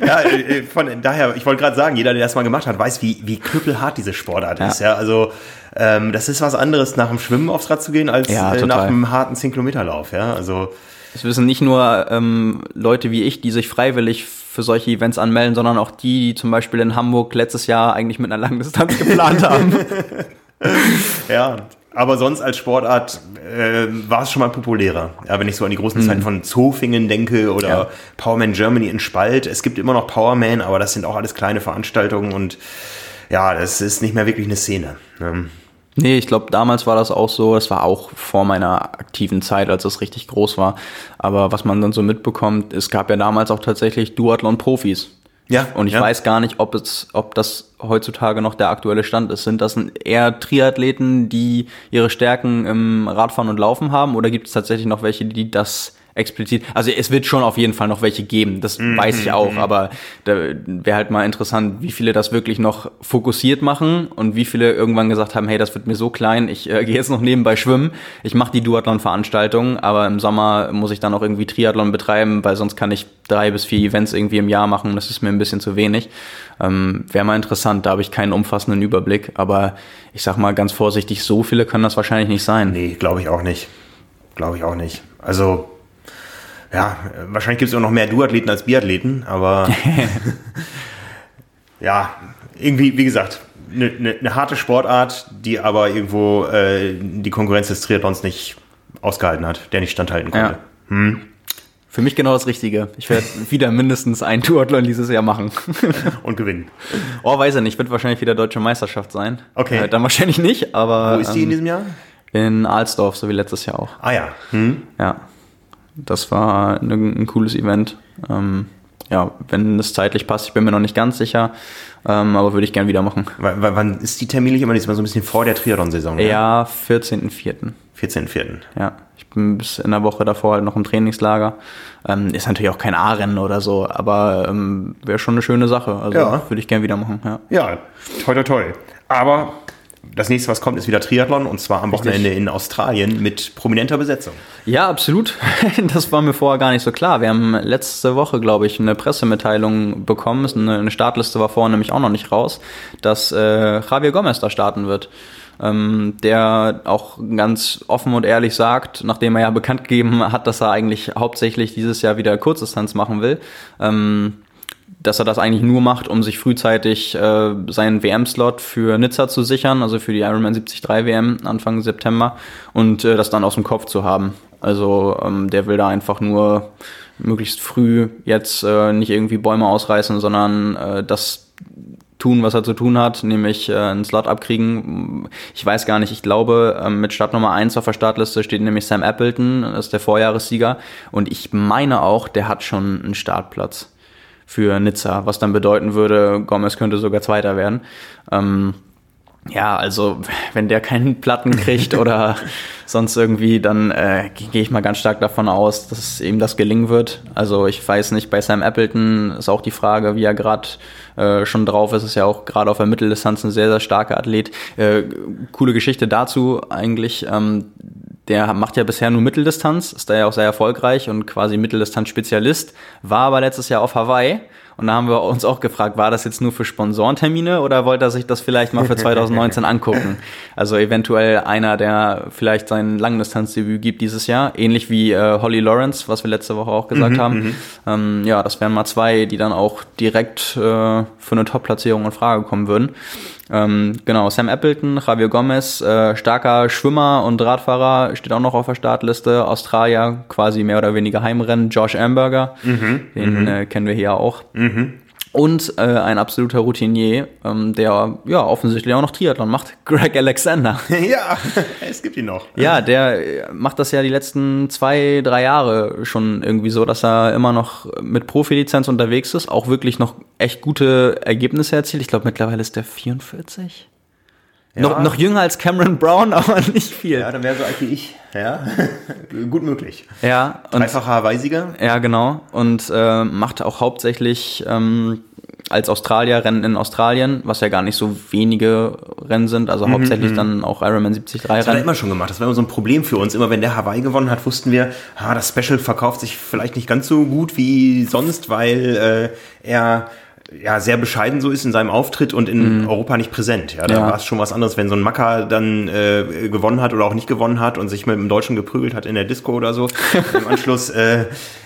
ja äh, von daher, ich wollte gerade sagen, jeder, der das mal gemacht hat, weiß, wie, wie knüppelhart diese Sportart ist. Ja, also ähm, das ist was anderes, nach dem Schwimmen aufs Rad zu gehen, als ja, äh, nach einem harten 10-Kilometer-Lauf. Ja? Also, das wissen nicht nur ähm, Leute wie ich, die sich freiwillig für solche Events anmelden, sondern auch die, die zum Beispiel in Hamburg letztes Jahr eigentlich mit einer langen Distanz [LAUGHS] geplant haben. [LAUGHS] ja, aber sonst als Sportart äh, war es schon mal populärer. Ja, wenn ich so an die großen mhm. Zeiten von Zofingen denke oder ja. Powerman Germany in Spalt. Es gibt immer noch Powerman, aber das sind auch alles kleine Veranstaltungen und ja, das ist nicht mehr wirklich eine Szene. Ne? Nee, ich glaube, damals war das auch so. Es war auch vor meiner aktiven Zeit, als es richtig groß war. Aber was man dann so mitbekommt, es gab ja damals auch tatsächlich Duathlon-Profis. Ja. Und ich ja. weiß gar nicht, ob es, ob das heutzutage noch der aktuelle Stand ist. Sind das eher Triathleten, die ihre Stärken im Radfahren und Laufen haben, oder gibt es tatsächlich noch welche, die das explizit. Also es wird schon auf jeden Fall noch welche geben, das mm weiß ich auch, mm aber da wäre halt mal interessant, wie viele das wirklich noch fokussiert machen und wie viele irgendwann gesagt haben, hey, das wird mir so klein, ich äh, [LAUGHS] gehe jetzt noch nebenbei schwimmen, ich mache die Duathlon-Veranstaltung, aber im Sommer muss ich dann auch irgendwie Triathlon betreiben, weil sonst kann ich drei bis vier Events irgendwie im Jahr machen, das ist mir ein bisschen zu wenig. Ähm, wäre mal interessant, da habe ich keinen umfassenden Überblick, aber ich sag mal ganz vorsichtig, so viele können das wahrscheinlich nicht sein. Nee, glaube ich auch nicht. Glaube ich auch nicht. Also ja, wahrscheinlich gibt es auch noch mehr Duathleten als Biathleten, aber [LAUGHS] [LAUGHS] ja, irgendwie, wie gesagt, eine ne, ne harte Sportart, die aber irgendwo äh, die Konkurrenz des Triathlons nicht ausgehalten hat, der nicht standhalten konnte. Ja. Hm. Für mich genau das Richtige. Ich werde [LAUGHS] wieder mindestens ein Duathlon dieses Jahr machen. Und gewinnen. Oh, weiß ich nicht. Wird wahrscheinlich wieder deutsche Meisterschaft sein. Okay. Äh, dann wahrscheinlich nicht, aber. Wo ist die ähm, in diesem Jahr? In Alsdorf, so wie letztes Jahr auch. Ah ja. Hm. Ja das war ein, ein cooles Event. Ähm, ja, wenn es zeitlich passt, ich bin mir noch nicht ganz sicher, ähm, aber würde ich gern wieder machen. W wann ist die terminlich immer diesmal so ein bisschen vor der Triathlon-Saison? Ja, 14.04. 14.04. Ja, ich bin bis in der Woche davor halt noch im Trainingslager. Ähm, ist natürlich auch kein A-Rennen oder so, aber ähm, wäre schon eine schöne Sache. Also ja. würde ich gern wieder machen. Ja, ja toi toi toi. Aber das nächste, was kommt, ist wieder Triathlon und zwar am Wochenende in Australien mit prominenter Besetzung. Ja, absolut. [LAUGHS] Das war mir vorher gar nicht so klar. Wir haben letzte Woche, glaube ich, eine Pressemitteilung bekommen. Eine Startliste war vorher nämlich auch noch nicht raus, dass äh, Javier Gomez da starten wird. Ähm, der auch ganz offen und ehrlich sagt, nachdem er ja bekannt gegeben hat, dass er eigentlich hauptsächlich dieses Jahr wieder Kurzdistanz machen will, ähm, dass er das eigentlich nur macht, um sich frühzeitig äh, seinen WM-Slot für Nizza zu sichern, also für die Ironman 73 WM Anfang September und äh, das dann aus dem Kopf zu haben. Also ähm, der will da einfach nur möglichst früh jetzt äh, nicht irgendwie Bäume ausreißen, sondern äh, das tun, was er zu tun hat, nämlich äh, einen Slot abkriegen. Ich weiß gar nicht, ich glaube, äh, mit Startnummer 1 auf der Startliste steht nämlich Sam Appleton, das ist der Vorjahressieger. Und ich meine auch, der hat schon einen Startplatz für Nizza, was dann bedeuten würde, Gomez könnte sogar Zweiter werden. Ähm, ja, also wenn der keinen Platten kriegt oder [LAUGHS] sonst irgendwie, dann äh, gehe ich mal ganz stark davon aus, dass ihm das gelingen wird. Also ich weiß nicht, bei Sam Appleton ist auch die Frage, wie er gerade äh, schon drauf ist. Ist ja auch gerade auf der Mitteldistanz ein sehr, sehr starker Athlet. Äh, coole Geschichte dazu eigentlich. Ähm, der macht ja bisher nur Mitteldistanz, ist da ja auch sehr erfolgreich und quasi Mitteldistanz-Spezialist, war aber letztes Jahr auf Hawaii Und da haben wir uns auch gefragt, war das jetzt nur für Sponsorentermine oder wollte er sich das vielleicht mal für [LAUGHS] 2019 angucken? Also eventuell einer, der vielleicht sein Langdistanzdebüt gibt dieses Jahr, ähnlich wie äh, Holly Lawrence, was wir letzte Woche auch gesagt mhm, haben. Mhm. Ähm, ja, das wären mal zwei, die dann auch direkt äh, für eine Top-Platzierung in Frage kommen würden. Ähm, genau, Sam Appleton, Javier Gomez, äh, starker Schwimmer und Radfahrer, steht auch noch auf der Startliste. Australier, quasi mehr oder weniger Heimrennen. Josh Amberger, mhm, den mhm. äh, kennen wir hier auch. Mhm. Und äh, ein absoluter Routinier, ähm, der ja offensichtlich auch noch Triathlon macht, [LAUGHS] Greg Alexander. [LAUGHS] ja, [LAUGHS] es gibt ihn noch. Ja, der macht das ja die letzten zwei, drei Jahre schon irgendwie so, dass er immer noch mit Profilizenz unterwegs ist, auch wirklich noch echt gute Ergebnisse erzielt. Ich glaube, mittlerweile ist der 44. Ja. Noch, noch jünger als Cameron Brown, [LAUGHS] aber nicht viel. Ja, dann wäre so alt wie ich. Ja, [LAUGHS] gut möglich. Ja. Dreifacher Hawaii-Sieger. Ja, genau. Und äh, macht auch hauptsächlich ähm, als Australier Rennen in Australien, was ja gar nicht so wenige Rennen sind, also mhm, hauptsächlich mhm. dann auch Ironman 73 Rennen. Das hat er immer schon gemacht. Das war immer so ein Problem für uns. Immer wenn der Hawaii gewonnen hat, wussten wir, ah, das Special verkauft sich vielleicht nicht ganz so gut wie sonst, weil äh, er ja sehr bescheiden so ist in seinem Auftritt und in mhm. Europa nicht präsent. Ja, da ja. war es schon was anderes, wenn so ein Macker dann äh, gewonnen hat oder auch nicht gewonnen hat und sich mit dem Deutschen geprügelt hat in der Disco oder so. [LAUGHS] Im Anschluss, äh,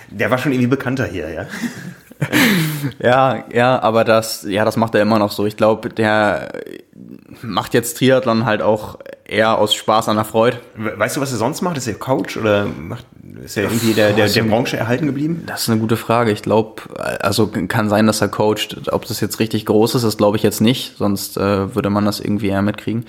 der war schon irgendwie bekannter hier, ja. ja, ja, aber das, ja, das macht er immer noch so. Ich glaube, der macht jetzt Triathlon halt auch eher aus Spaß an der Freude. Weißt du, was er sonst macht? Ist er Coach oder macht, ist er irgendwie der, der, der Branche erhalten geblieben? Das ist eine gute Frage. Ich glaube, also kann sein, dass er coacht. Ob das jetzt richtig groß ist, das glaube ich jetzt nicht. Sonst äh, würde man das irgendwie eher mitkriegen.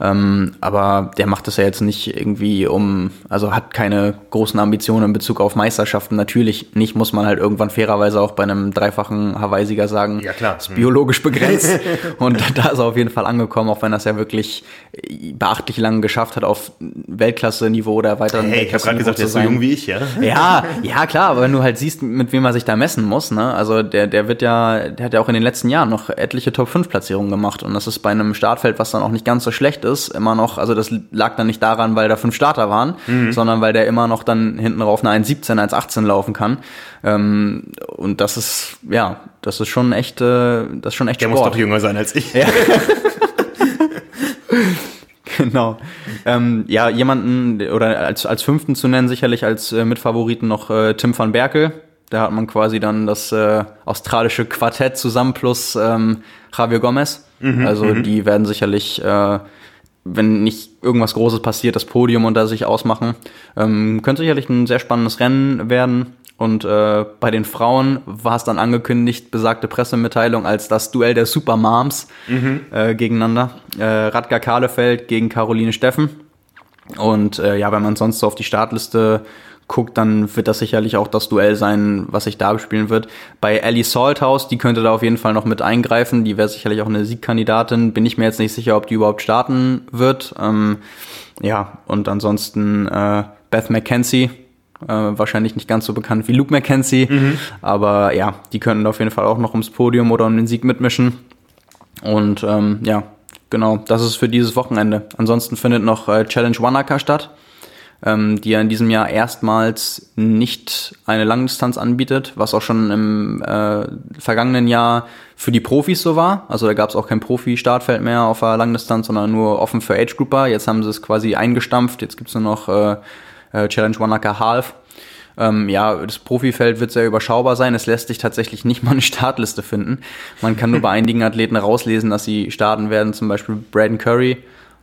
Ähm, aber der macht das ja jetzt nicht irgendwie um, also hat keine großen Ambitionen in Bezug auf Meisterschaften. Natürlich nicht, muss man halt irgendwann fairerweise auch bei einem dreifachen Hawaii-Sieger sagen. Ja, klar. Ist biologisch begrenzt. [LAUGHS] Und da ist er auf jeden Fall angekommen, auch wenn das ja wirklich beachtlich lang geschafft hat, auf Weltklasse-Niveau oder weiter. Hey, ich habe gerade gesagt, der ist so jung wie ich, ja? Ja, ja, klar, aber wenn du halt siehst, mit wem er sich da messen muss, ne? Also der, der wird ja, der hat ja auch in den letzten Jahren noch etliche Top-5-Platzierungen gemacht und das ist bei einem Startfeld, was dann auch nicht ganz so schlecht ist, immer noch, also das lag dann nicht daran, weil da fünf Starter waren, mhm. sondern weil der immer noch dann hinten rauf eine 1,17, 1,18 laufen kann. Ähm, und das ist, ja, das ist schon echt, äh, das ist schon echt Der Sport. muss doch jünger sein als ich. Ja. [LAUGHS] [LAUGHS] genau. Ähm, ja, jemanden oder als, als fünften zu nennen, sicherlich als äh, Mitfavoriten noch äh, Tim van Berkel. Da hat man quasi dann das äh, australische Quartett zusammen plus ähm, Javier Gomez. Mhm, also mhm. die werden sicherlich, äh, wenn nicht irgendwas Großes passiert, das Podium unter sich ausmachen. Ähm, könnte sicherlich ein sehr spannendes Rennen werden. Und äh, bei den Frauen war es dann angekündigt, besagte Pressemitteilung, als das Duell der Supermoms mhm. äh, gegeneinander. Äh, Radgar Kahlefeld gegen Caroline Steffen. Und äh, ja, wenn man sonst so auf die Startliste guckt, dann wird das sicherlich auch das Duell sein, was sich da bespielen wird. Bei Ellie Salthouse, die könnte da auf jeden Fall noch mit eingreifen. Die wäre sicherlich auch eine Siegkandidatin. Bin ich mir jetzt nicht sicher, ob die überhaupt starten wird. Ähm, ja, und ansonsten äh, Beth McKenzie, äh, wahrscheinlich nicht ganz so bekannt wie Luke McKenzie. Mhm. Aber ja, die könnten auf jeden Fall auch noch ums Podium oder um den Sieg mitmischen. Und ähm, ja, genau, das ist für dieses Wochenende. Ansonsten findet noch äh, Challenge Wanaka statt, ähm, die ja in diesem Jahr erstmals nicht eine Langdistanz anbietet, was auch schon im äh, vergangenen Jahr für die Profis so war. Also da gab es auch kein Profi-Startfeld mehr auf der Langdistanz, sondern nur offen für Age-Grouper. Jetzt haben sie es quasi eingestampft. Jetzt gibt es nur noch äh, äh, Challenge Wanaka Half. Ähm, ja, das Profifeld wird sehr überschaubar sein. Es lässt sich tatsächlich nicht mal eine Startliste finden. Man kann nur bei einigen Athleten rauslesen, dass sie starten werden, zum Beispiel Braden Curry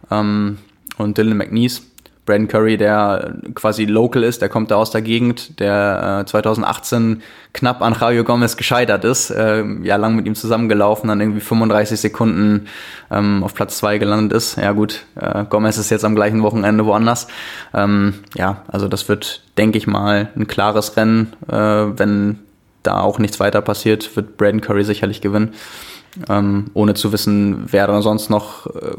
ähm, und Dylan McNeese. Brandon Curry, der quasi local ist, der kommt da aus der Gegend, der äh, 2018 knapp an Javier Gomez gescheitert ist, äh, ja lang mit ihm zusammengelaufen, dann irgendwie 35 Sekunden ähm, auf Platz zwei gelandet ist. Ja gut, äh, Gomez ist jetzt am gleichen Wochenende woanders. Ähm, ja, also das wird, denke ich mal, ein klares Rennen. Äh, wenn da auch nichts weiter passiert, wird Brandon Curry sicherlich gewinnen. Ähm, ohne zu wissen, wer da sonst noch äh,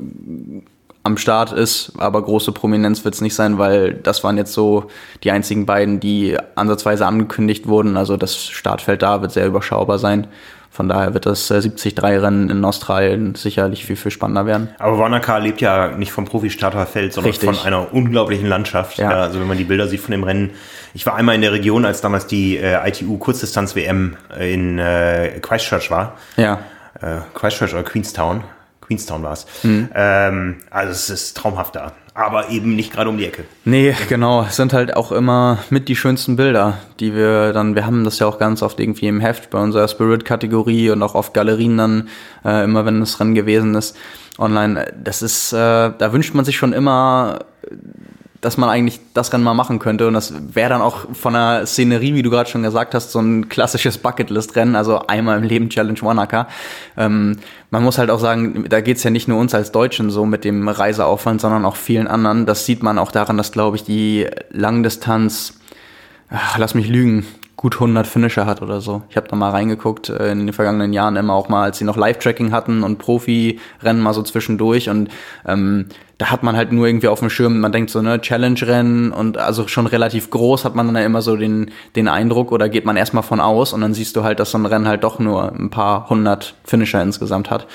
am Start ist, aber große Prominenz wird es nicht sein, weil das waren jetzt so die einzigen beiden, die ansatzweise angekündigt wurden. Also das Startfeld da wird sehr überschaubar sein. Von daher wird das 73-Rennen in Australien sicherlich viel, viel spannender werden. Aber Wanaka lebt ja nicht vom Profi-Starterfeld, sondern Richtig. von einer unglaublichen Landschaft. Ja. Also wenn man die Bilder sieht von dem Rennen. Ich war einmal in der Region, als damals die äh, ITU Kurzdistanz-WM in äh, Christchurch war. Ja. Äh, Christchurch oder Queenstown. Queenstown war es. Mhm. Ähm, also es ist traumhaft da. Aber eben nicht gerade um die Ecke. Nee, genau. Es sind halt auch immer mit die schönsten Bilder, die wir dann, wir haben das ja auch ganz oft irgendwie im Heft bei unserer Spirit-Kategorie und auch auf Galerien dann, äh, immer wenn das Rennen gewesen ist, online. Das ist, äh, da wünscht man sich schon immer, dass man eigentlich das Rennen mal machen könnte. Und das wäre dann auch von der Szenerie, wie du gerade schon gesagt hast, so ein klassisches Bucketlist-Rennen, also einmal im Leben Challenge Wanaka. Ähm, man muss halt auch sagen, da geht's ja nicht nur uns als Deutschen so mit dem Reiseaufwand, sondern auch vielen anderen. Das sieht man auch daran, dass, glaube ich, die Langdistanz, ach, lass mich lügen, gut 100 Finisher hat oder so. Ich habe da mal reingeguckt äh, in den vergangenen Jahren immer auch mal, als sie noch Live-Tracking hatten und Profi-Rennen mal so zwischendurch und ähm, da hat man halt nur irgendwie auf dem Schirm, man denkt so, ne, Challenge-Rennen und also schon relativ groß hat man dann ja immer so den, den Eindruck oder geht man erstmal von aus und dann siehst du halt, dass so ein Rennen halt doch nur ein paar hundert Finisher insgesamt hat.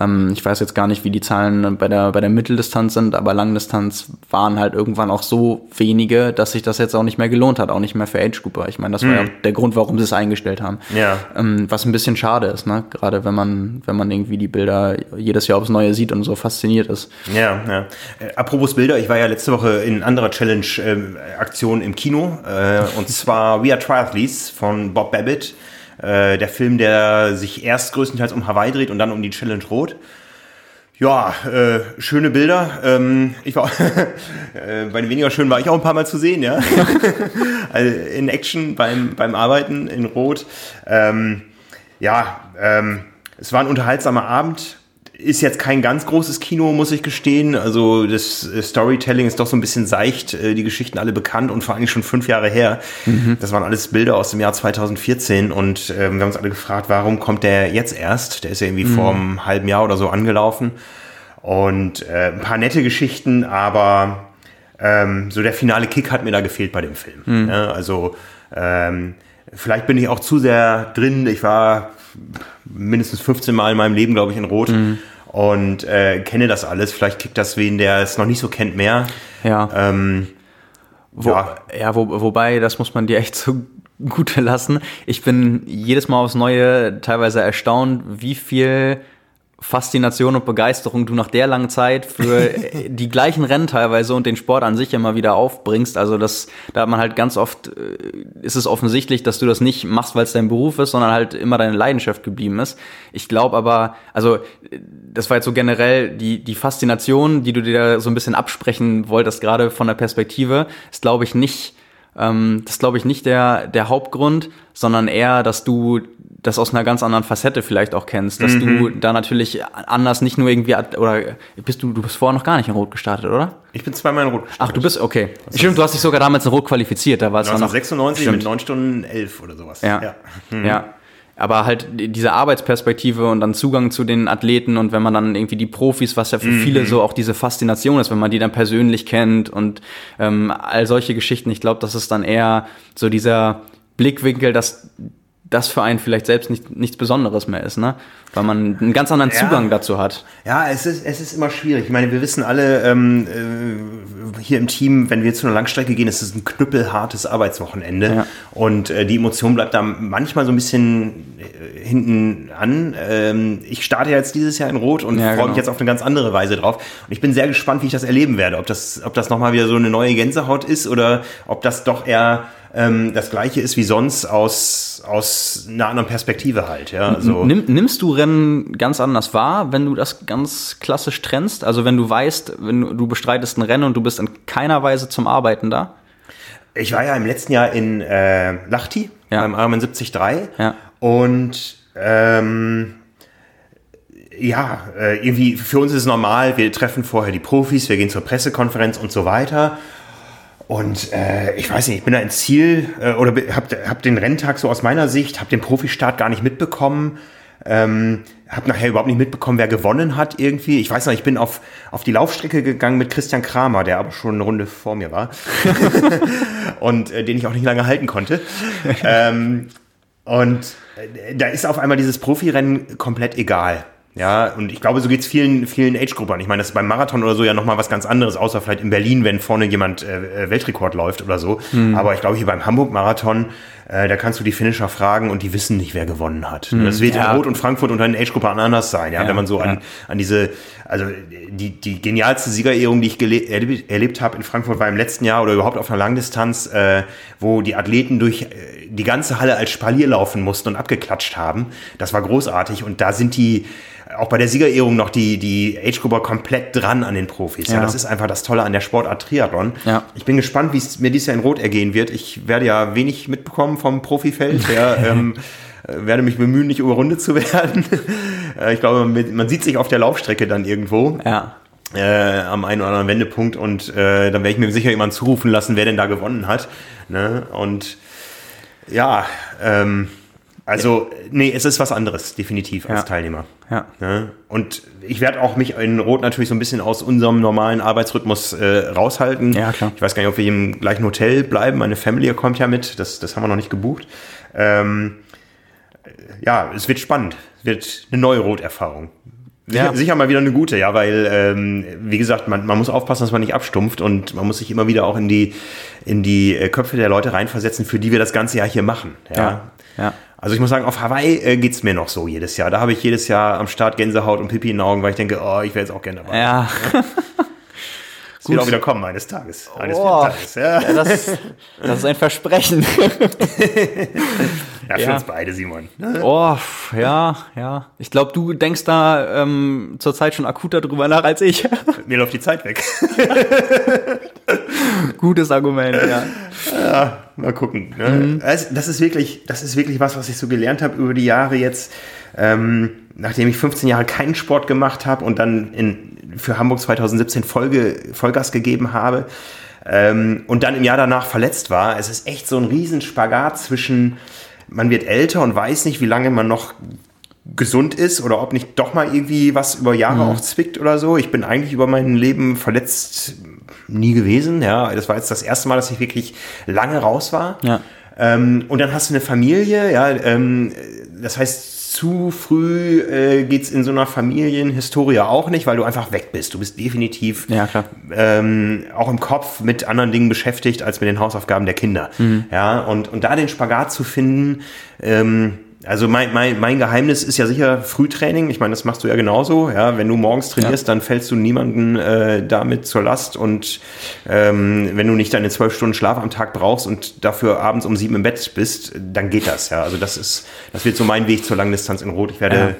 Ähm, ich weiß jetzt gar nicht, wie die Zahlen bei der, bei der Mitteldistanz sind, aber Langdistanz waren halt irgendwann auch so wenige, dass sich das jetzt auch nicht mehr gelohnt hat, auch nicht mehr für Age Grouper. Ich meine, das war ja der Grund, warum sie es eingestellt haben. Ja. Ähm, was ein bisschen schade ist, ne? Gerade wenn man, wenn man irgendwie die Bilder jedes Jahr aufs Neue sieht und so fasziniert ist. Ja, ja. Äh, apropos Bilder, ich war ja letzte Woche in anderer Challenge-Aktion im Kino. Äh, und [LAUGHS] zwar We Are Triathletes von Bob Babbitt. Äh, der Film, der sich erst größtenteils um Hawaii dreht und dann um die Challenge Rot. Ja, äh, schöne Bilder. Ähm, ich war [LAUGHS] äh, bei den weniger schönen war ich auch ein paar Mal zu sehen, ja. [LAUGHS] also in Action beim, beim Arbeiten in Rot. Ähm, ja, ähm, es war ein unterhaltsamer Abend. Ist jetzt kein ganz großes Kino, muss ich gestehen. Also das äh, Storytelling ist doch so ein bisschen seicht, äh, die Geschichten alle bekannt und vor allem schon fünf Jahre her. Das waren alles Bilder aus dem Jahr 2014 und ähm, wir haben uns alle gefragt, warum kommt der jetzt erst? Der ist ja irgendwie vor einem halben Jahr oder so angelaufen. Und äh, ein paar nette Geschichten, aber ähm, so der finale Kick hat mir da gefehlt bei dem Film. Ja, also ähm, vielleicht bin ich auch zu sehr drin. Ich war mindestens 15 Mal in meinem Leben, glaube ich, in Rot und äh, kenne das alles. Vielleicht kickt das wen, der es noch nicht so kennt, mehr. Ja. Ähm, Wo, ja, ja. wo, wobei, das muss man dir echt so [LAUGHS] gute lassen. Ich bin jedes Mal aufs Neue teilweise erstaunt, wie viel Faszination und Begeisterung du nach der langen Zeit für [LAUGHS] die gleichen Rennen teilweise und den Sport an sich immer wieder aufbringst. Also das, da hat man halt ganz oft, äh, ist es offensichtlich, dass du das nicht machst, weil es dein Beruf ist, sondern halt immer deine Leidenschaft geblieben ist. Ich glaube aber, also das war jetzt so generell die, die Faszination, die du dir so ein bisschen absprechen wolltest, gerade von der Perspektive, ist glaube ich nicht, ähm, das glaube ich nicht der, der Hauptgrund, sondern eher, dass du das aus einer ganz anderen Facette vielleicht auch kennst, dass mhm. du da natürlich anders nicht nur irgendwie oder bist du du bist vorher noch gar nicht in Rot gestartet, oder? Ich bin zweimal in Rot gestartet. Ach, du bist okay. Das Stimmt, du hast dich sogar damals in Rot qualifiziert, da war es noch 96 mit 9 Stunden 11 oder sowas. Ja. Ja. Mhm. ja. Aber halt diese Arbeitsperspektive und dann Zugang zu den Athleten und wenn man dann irgendwie die Profis, was ja für mhm. viele so auch diese Faszination ist, wenn man die dann persönlich kennt und ähm, all solche Geschichten. Ich glaube, das ist dann eher so dieser Blickwinkel, dass das für einen vielleicht selbst nicht, nichts Besonderes mehr ist, ne? Weil man einen ganz anderen Zugang ja. dazu hat. Ja, es ist, es ist immer schwierig. Ich meine, wir wissen alle ähm, äh, hier im Team, wenn wir zu einer Langstrecke gehen, ist es ein knüppelhartes Arbeitswochenende. Ja. Und äh, die Emotion bleibt da manchmal so ein bisschen äh, hinten an. Ähm, ich starte jetzt dieses Jahr in Rot und ja, freue genau. mich jetzt auf eine ganz andere Weise drauf. Und ich bin sehr gespannt, wie ich das erleben werde. Ob das, ob das nochmal wieder so eine neue Gänsehaut ist oder ob das doch eher ähm, das gleiche ist wie sonst aus, aus einer anderen Perspektive halt. Ja? Also Nimm, nimmst du Rennen ganz anders wahr, wenn du das ganz klassisch trennst? Also wenn du weißt, wenn du, du bestreitest ein Rennen und du bist in keiner Weise zum Arbeiten da? Ich war ja im letzten Jahr in äh, Lachti ja. beim Ironman 73 ja. und ähm, ja, äh, irgendwie für uns ist es normal, wir treffen vorher die Profis, wir gehen zur Pressekonferenz und so weiter. Und äh, ich weiß nicht, ich bin da ins Ziel äh, oder habe hab den Renntag so aus meiner Sicht, habe den Profistart gar nicht mitbekommen. Ähm, habe nachher überhaupt nicht mitbekommen, wer gewonnen hat irgendwie. Ich weiß noch, ich bin auf, auf die Laufstrecke gegangen mit Christian Kramer, der aber schon eine Runde vor mir war [LAUGHS] und äh, den ich auch nicht lange halten konnte. ähm, und äh, da ist auf einmal dieses Profirennen komplett egal. Ja, und ich glaube, so geht's vielen, vielen Age-Gruppern. Ich meine, das ist beim Marathon oder so ja nochmal was ganz anderes, außer vielleicht in Berlin, wenn vorne jemand äh, äh, Weltrekord läuft oder so. Mhm. Aber ich glaube, hier beim Hamburg-Marathon, äh, da kannst du die Finisher fragen und die wissen nicht, wer gewonnen hat. Mhm. Das wird ja. in Rot und Frankfurt unter den Age-Gruppern anders sein, ja, ja, wenn man so an, an diese, also die, die genialste Siegerehrung, die ich erlebt, erlebt habe in Frankfurt, war im letzten Jahr oder überhaupt auf einer Langdistanz, äh, wo die Athleten durch äh, die ganze Halle als Spalier laufen mussten und abgeklatscht haben. Das war großartig und da sind die, auch bei der Siegerehrung noch die, die Age-Grupper komplett dran an den Profis. Ja. ja. das ist einfach das Tolle an der Sportart Triathlon. Ja. Ich bin gespannt, wie es mir dieses Jahr in Rot ergehen wird. Ich werde ja wenig mitbekommen vom Profifeld. Ja, ähm, äh, [LAUGHS] werde mich bemühen, nicht überrundet zu werden. [LAUGHS] Äh, ich glaube, man sieht sich auf der Laufstrecke dann irgendwo. Ja. Äh, am einen oder anderen Wendepunkt und äh, dann werde ich mir sicher jemanden zurufen lassen, wer denn da gewonnen hat. Ne? Und ja, ähm, also, nee, es ist was anderes, definitiv, als ja. Teilnehmer. Ja. Ne? Und ich werde auch mich in Rot natürlich so ein bisschen aus unserem normalen Arbeitsrhythmus äh, raushalten. Ja, klar. Ich weiß gar nicht, ob wir im gleichen Hotel bleiben. Meine Family kommt ja mit. Das, das haben wir noch nicht gebucht. Ähm, ja, es wird spannend. Es wird eine neue Roterfahrung. Sicher, ja. sicher mal wieder eine gute, ja, weil, ähm, wie gesagt, man, man muss aufpassen, dass man nicht abstumpft und man muss sich immer wieder auch in die, in die äh, Köpfe der Leute reinversetzen, für die wir das ganze Jahr hier machen. Ja. ja. ja. Also ich muss sagen, auf Hawaii äh, geht's mir noch so jedes Jahr. Da habe ich jedes Jahr am Start Gänsehaut und Pipi in den Augen, weil ich denke, oh, ich wäre jetzt auch gerne dabei. Ja. ja. [LAUGHS] Das wird auch wieder kommen eines Tages. Eines oh, Tages ja. ja das, das, ist ein Versprechen. [LAUGHS] ja, für ja. uns beide, Simon. Ne? Oh, ja, ja. Ich glaube, du denkst da ähm, zurzeit schon akuter drüber nach als ich. [LAUGHS] Mir läuft die Zeit weg. [LAUGHS] Gutes Argument, ja. Ja, mal gucken. Ne? Mhm. Das ist wirklich, das ist wirklich was, was ich so gelernt habe über die Jahre jetzt. Ähm, nachdem ich 15 Jahre keinen Sport gemacht habe und dann in, für Hamburg 2017 Folge, Vollgas gegeben habe ähm, und dann im Jahr danach verletzt war, es ist echt so ein Riesenspagat zwischen, man wird älter und weiß nicht, wie lange man noch gesund ist oder ob nicht doch mal irgendwie was über Jahre mhm. auch zwickt oder so. Ich bin eigentlich über mein Leben verletzt nie gewesen. Ja, das war jetzt das erste Mal, dass ich wirklich lange raus war. Ja. Ähm, und dann hast du eine Familie, ja, ähm, das heißt, zu früh äh, geht in so einer Familienhistorie auch nicht, weil du einfach weg bist. Du bist definitiv ja, ähm, auch im Kopf mit anderen Dingen beschäftigt als mit den Hausaufgaben der Kinder. Mhm. Ja, und, und da den Spagat zu finden, ähm, also mein, mein, mein Geheimnis ist ja sicher Frühtraining. Ich meine, das machst du ja genauso. Ja, wenn du morgens trainierst, ja. dann fällst du niemanden äh, damit zur Last. Und ähm, wenn du nicht deine zwölf Stunden Schlaf am Tag brauchst und dafür abends um sieben im Bett bist, dann geht das. Ja, also das ist, das wird so mein Weg zur Langdistanz in Rot. Ich werde ja.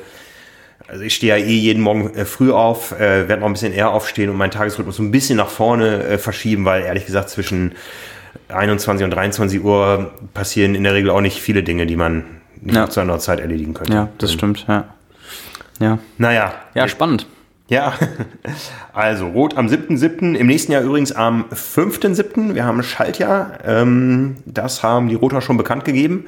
Also ich stehe ja eh jeden Morgen äh, früh auf, äh, werde noch ein bisschen eher aufstehen und meinen Tagesrhythmus so ein bisschen nach vorne äh, verschieben, weil ehrlich gesagt zwischen 21 und 23 Uhr passieren in der Regel auch nicht viele Dinge, die man ja. zu einer Zeit erledigen könnte. Ja, das stimmt, ja. Ja. Naja. Ja, spannend. Ja, [LAUGHS] also Rot am 7.7., im nächsten Jahr übrigens am 5.7., wir haben Schaltjahr, ähm, das haben die Roter schon bekannt gegeben,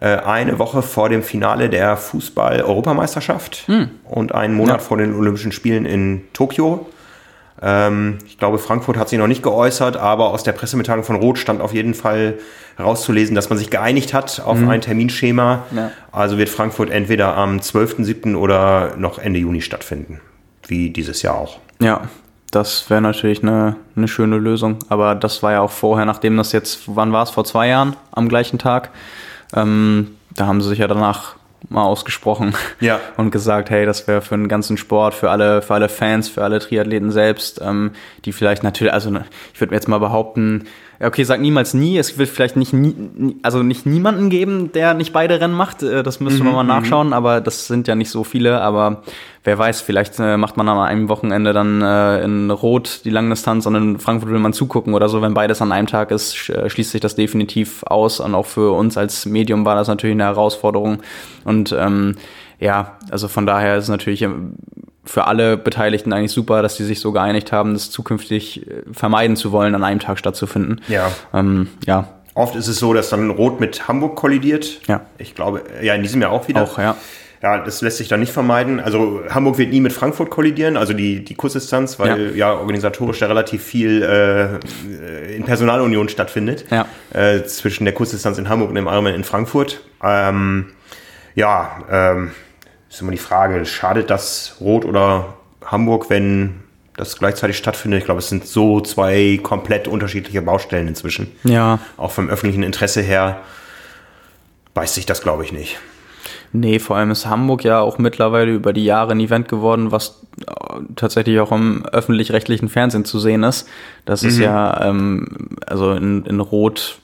äh, eine Woche vor dem Finale der Fußball-Europameisterschaft hm. und einen Monat ja. vor den Olympischen Spielen in Tokio. Ähm, ich glaube, Frankfurt hat sich noch nicht geäußert, aber aus der Pressemitteilung von Roth stand auf jeden Fall rauszulesen, dass man sich geeinigt hat auf mhm. ein Terminschema. Ja. Also wird Frankfurt entweder am 12.07. oder noch Ende Juni stattfinden, wie dieses Jahr auch. Ja, das wäre natürlich eine, eine schöne Lösung. Aber das war ja auch vorher, nachdem das jetzt, wann war es, vor zwei Jahren am gleichen Tag. Ähm, da haben sie sich ja danach mal ausgesprochen ja. [LAUGHS] und gesagt, hey, das wäre für den ganzen Sport, für alle, für alle Fans, für alle Triathleten selbst, ähm, die vielleicht natürlich, also ich würde mir jetzt mal behaupten, okay, sag niemals nie. Es wird vielleicht nicht nie, also nicht niemanden geben, der nicht beide Rennen macht. Äh, das müssen wir mhm, mal mhm. nachschauen, aber das sind ja nicht so viele. Aber wer weiß, vielleicht äh, macht man an einem Wochenende dann äh, in Rot die Langdistanz und in Frankfurt will man zugucken oder so. Wenn beides an einem Tag ist, schließt sich das definitiv aus. Und auch für uns als Medium war das natürlich eine Herausforderung. Und ähm, ja, also von daher ist es natürlich ähm, für alle Beteiligten eigentlich super, dass sie sich so geeinigt haben, das zukünftig äh, vermeiden zu wollen, an einem Tag stattzufinden. Ja. Ähm, ja. Oft ist es so, dass dann Rot mit Hamburg kollidiert. Ja. Ich glaube, ja, in diesem Jahr auch wieder. Auch, ja. Ja, das lässt sich dann nicht vermeiden. Also Hamburg wird nie mit Frankfurt kollidieren, also die, die Kurzdistanz, weil ja, ja organisatorisch da relativ viel äh, in Personalunion stattfindet. Ja. Äh, zwischen der Kurzdistanz in Hamburg und dem Ironman in Frankfurt. Ähm, ja, ähm, ist immer die Frage, schadet das Rot oder Hamburg, wenn das gleichzeitig stattfindet? Ich glaube, es sind so zwei komplett unterschiedliche Baustellen inzwischen. Ja. Auch vom öffentlichen Interesse her beißt sich das, glaube ich, nicht. Nee, vor allem ist Hamburg ja auch mittlerweile über die Jahre ein Event geworden, was äh, tatsächlich auch im öffentlich-rechtlichen Fernsehen zu sehen ist. Das mhm. ist ja, ähm, also in, in Rot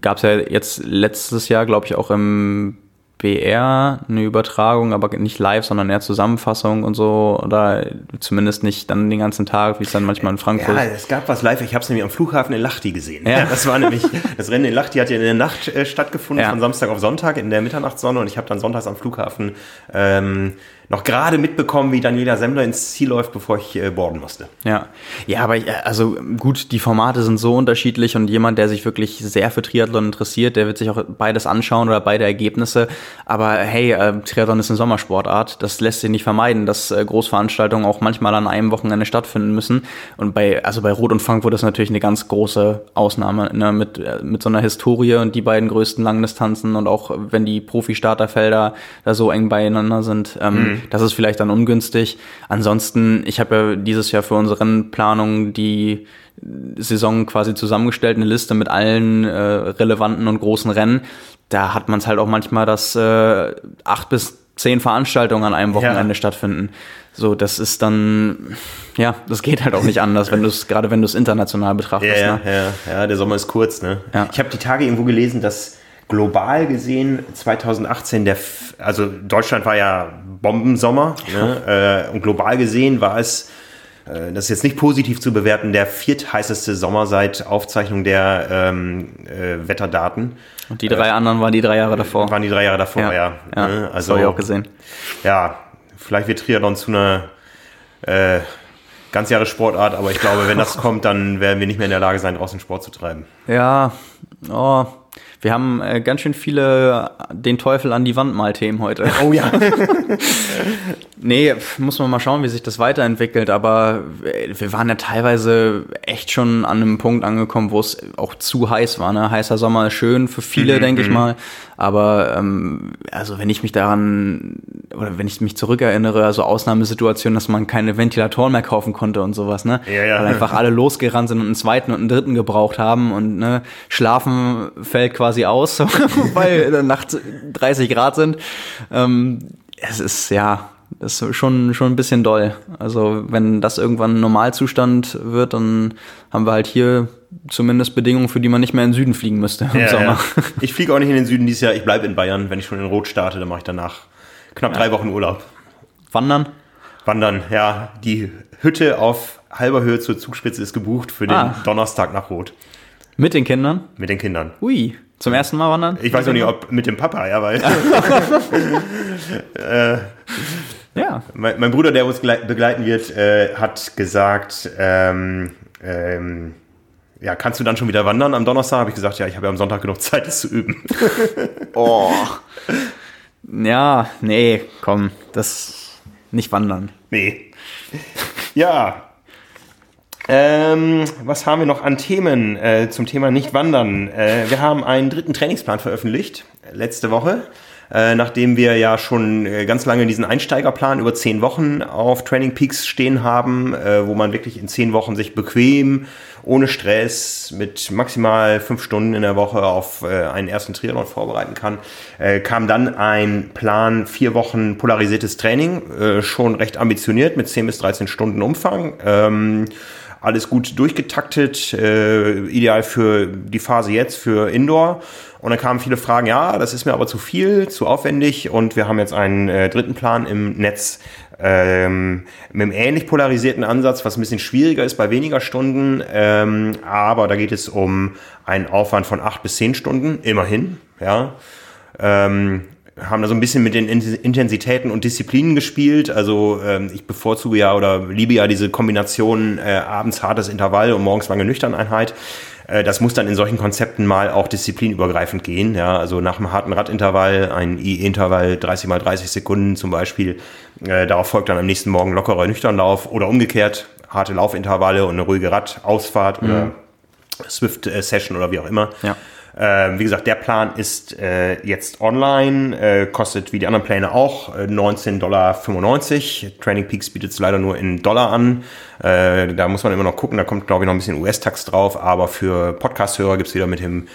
gab es ja jetzt letztes Jahr, glaube ich, auch im BR eine Übertragung, aber nicht live, sondern eher Zusammenfassung und so. Oder zumindest nicht dann den ganzen Tag, wie es dann manchmal in Frankfurt Ja, es gab was live. Ich habe es nämlich am Flughafen in Lachti gesehen. Ja. Das war nämlich, das Rennen in Lachti hat ja in der Nacht äh, stattgefunden, ja. von Samstag auf Sonntag in der Mitternachtssonne. Und ich habe dann sonntags am Flughafen ähm, noch gerade mitbekommen, wie Daniela Semmler ins Ziel läuft, bevor ich äh, boarden musste. Ja, ja, aber äh, also gut, die Formate sind so unterschiedlich und jemand, der sich wirklich sehr für Triathlon interessiert, der wird sich auch beides anschauen oder beide Ergebnisse. Aber hey, äh, Triathlon ist eine Sommersportart, das lässt sich nicht vermeiden, dass äh, Großveranstaltungen auch manchmal an einem Wochenende stattfinden müssen. Und bei, also bei Rot und Frankfurt ist natürlich eine ganz große Ausnahme ne, mit, äh, mit so einer Historie und die beiden größten Langdistanzen und auch wenn die Profi-Starterfelder da so eng beieinander sind. Ähm, mhm das ist vielleicht dann ungünstig. Ansonsten, ich habe ja dieses Jahr für unsere Rennplanung die Saison quasi zusammengestellt, eine Liste mit allen äh, relevanten und großen Rennen. Da hat man es halt auch manchmal, dass äh, acht bis zehn Veranstaltungen an einem Wochenende ja. stattfinden. So, das ist dann, ja, das geht halt auch nicht anders, wenn du es, gerade wenn du es international betrachtest. Ja, ne? ja, ja, der Sommer ist kurz, ne? Ja. Ich habe die Tage irgendwo gelesen, dass global gesehen 2018 der, also Deutschland war ja Bombensommer ne? äh, und global gesehen war es, äh, das ist jetzt nicht positiv zu bewerten, der viertheißeste Sommer seit Aufzeichnung der ähm, äh, Wetterdaten. Und die drei äh, anderen waren die drei Jahre davor. Waren die drei Jahre davor, ja. ja, ja ne? Also, habe ich auch gesehen. Ja, vielleicht wird Triathlon zu einer äh, Ganzjahressportart, aber ich glaube, wenn das [LAUGHS] kommt, dann werden wir nicht mehr in der Lage sein, draußen Sport zu treiben. Ja, oh, wir haben äh, ganz schön viele äh, den Teufel an die Wand mal Themen heute. [LAUGHS] Oh ja. [LAUGHS] nee, muss man mal schauen, wie sich das weiterentwickelt. Aber äh, wir waren ja teilweise echt schon an einem Punkt angekommen, wo es auch zu heiß war. Ne? Heißer Sommer ist schön für viele, mhm, denke ich mhm. mal. Aber ähm, also wenn ich mich daran oder wenn ich mich zurückerinnere, also Ausnahmesituationen, dass man keine Ventilatoren mehr kaufen konnte und sowas, ne? Ja, ja. Weil einfach alle losgerannt sind und einen zweiten und einen dritten gebraucht haben und ne, Schlafen fällt quasi aus, [LAUGHS] weil nachts 30 Grad sind. Ähm, es ist ja das ist schon, schon ein bisschen doll. Also wenn das irgendwann Normalzustand wird, dann haben wir halt hier zumindest Bedingungen, für die man nicht mehr in den Süden fliegen müsste im ja, Sommer. Ja. [LAUGHS] Ich fliege auch nicht in den Süden dieses Jahr, ich bleibe in Bayern. Wenn ich schon in Rot starte, dann mache ich danach knapp ja. drei Wochen Urlaub. Wandern? Wandern, ja. Die Hütte auf halber Höhe zur Zugspitze ist gebucht für den ah. Donnerstag nach Rot. Mit den Kindern? Mit den Kindern. Ui. Zum ersten Mal wandern? Ich weiß noch nicht, ob mit dem Papa, ja, weil. [LAUGHS] [LAUGHS] äh, ja. Mein, mein, Bruder, der uns begleiten wird, äh, hat gesagt, ähm, ähm, ja, kannst du dann schon wieder wandern am Donnerstag? Habe ich gesagt, ja, ich habe ja am Sonntag genug Zeit, das zu üben. [LAUGHS] oh. Ja, nee, komm, das nicht wandern. Nee. Ja. Ähm, was haben wir noch an Themen äh, zum Thema nicht wandern? Äh, wir haben einen dritten Trainingsplan veröffentlicht letzte Woche. Äh, nachdem wir ja schon äh, ganz lange diesen Einsteigerplan über zehn Wochen auf Training Peaks stehen haben, äh, wo man wirklich in zehn Wochen sich bequem, ohne Stress, mit maximal fünf Stunden in der Woche auf äh, einen ersten Triathlon vorbereiten kann, äh, kam dann ein Plan vier Wochen polarisiertes Training, äh, schon recht ambitioniert mit zehn bis 13 Stunden Umfang. Ähm, alles gut durchgetaktet, äh, ideal für die Phase jetzt, für Indoor. Und dann kamen viele Fragen, ja, das ist mir aber zu viel, zu aufwendig und wir haben jetzt einen äh, dritten Plan im Netz ähm, mit einem ähnlich polarisierten Ansatz, was ein bisschen schwieriger ist bei weniger Stunden, ähm, aber da geht es um einen Aufwand von acht bis zehn Stunden, immerhin, ja. Ähm, haben da so ein bisschen mit den Intensitäten und Disziplinen gespielt. Also ähm, ich bevorzuge ja oder liebe ja diese Kombination äh, abends hartes Intervall und morgens lange Nüchterneinheit. Äh, das muss dann in solchen Konzepten mal auch disziplinübergreifend gehen. Ja, also nach einem harten Radintervall, ein IE-Intervall 30 mal 30 Sekunden zum Beispiel. Äh, darauf folgt dann am nächsten Morgen lockerer Nüchternlauf oder umgekehrt harte Laufintervalle und eine ruhige Radausfahrt mhm. oder Swift-Session oder wie auch immer. Ja. Ähm, wie gesagt, der Plan ist äh, jetzt online, äh, kostet wie die anderen Pläne auch äh, 19,95 Dollar. Training Peaks bietet es leider nur in Dollar an. Äh, da muss man immer noch gucken, da kommt, glaube ich, noch ein bisschen US-Tax drauf, aber für Podcast-Hörer gibt es wieder mit dem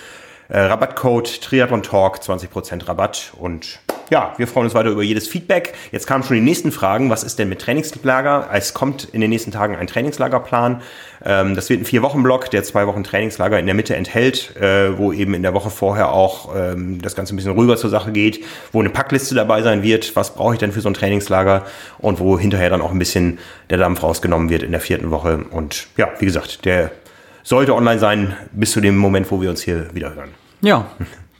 äh, Rabattcode Triathlon Talk 20% Rabatt und ja, wir freuen uns weiter über jedes Feedback. Jetzt kamen schon die nächsten Fragen. Was ist denn mit Trainingslager? Es kommt in den nächsten Tagen ein Trainingslagerplan. Ähm, das wird ein Vier-Wochen-Block, der zwei Wochen Trainingslager in der Mitte enthält, äh, wo eben in der Woche vorher auch ähm, das Ganze ein bisschen rüber zur Sache geht, wo eine Packliste dabei sein wird. Was brauche ich denn für so ein Trainingslager? Und wo hinterher dann auch ein bisschen der Dampf rausgenommen wird in der vierten Woche. Und ja, wie gesagt, der sollte online sein bis zu dem Moment, wo wir uns hier wieder hören. Ja,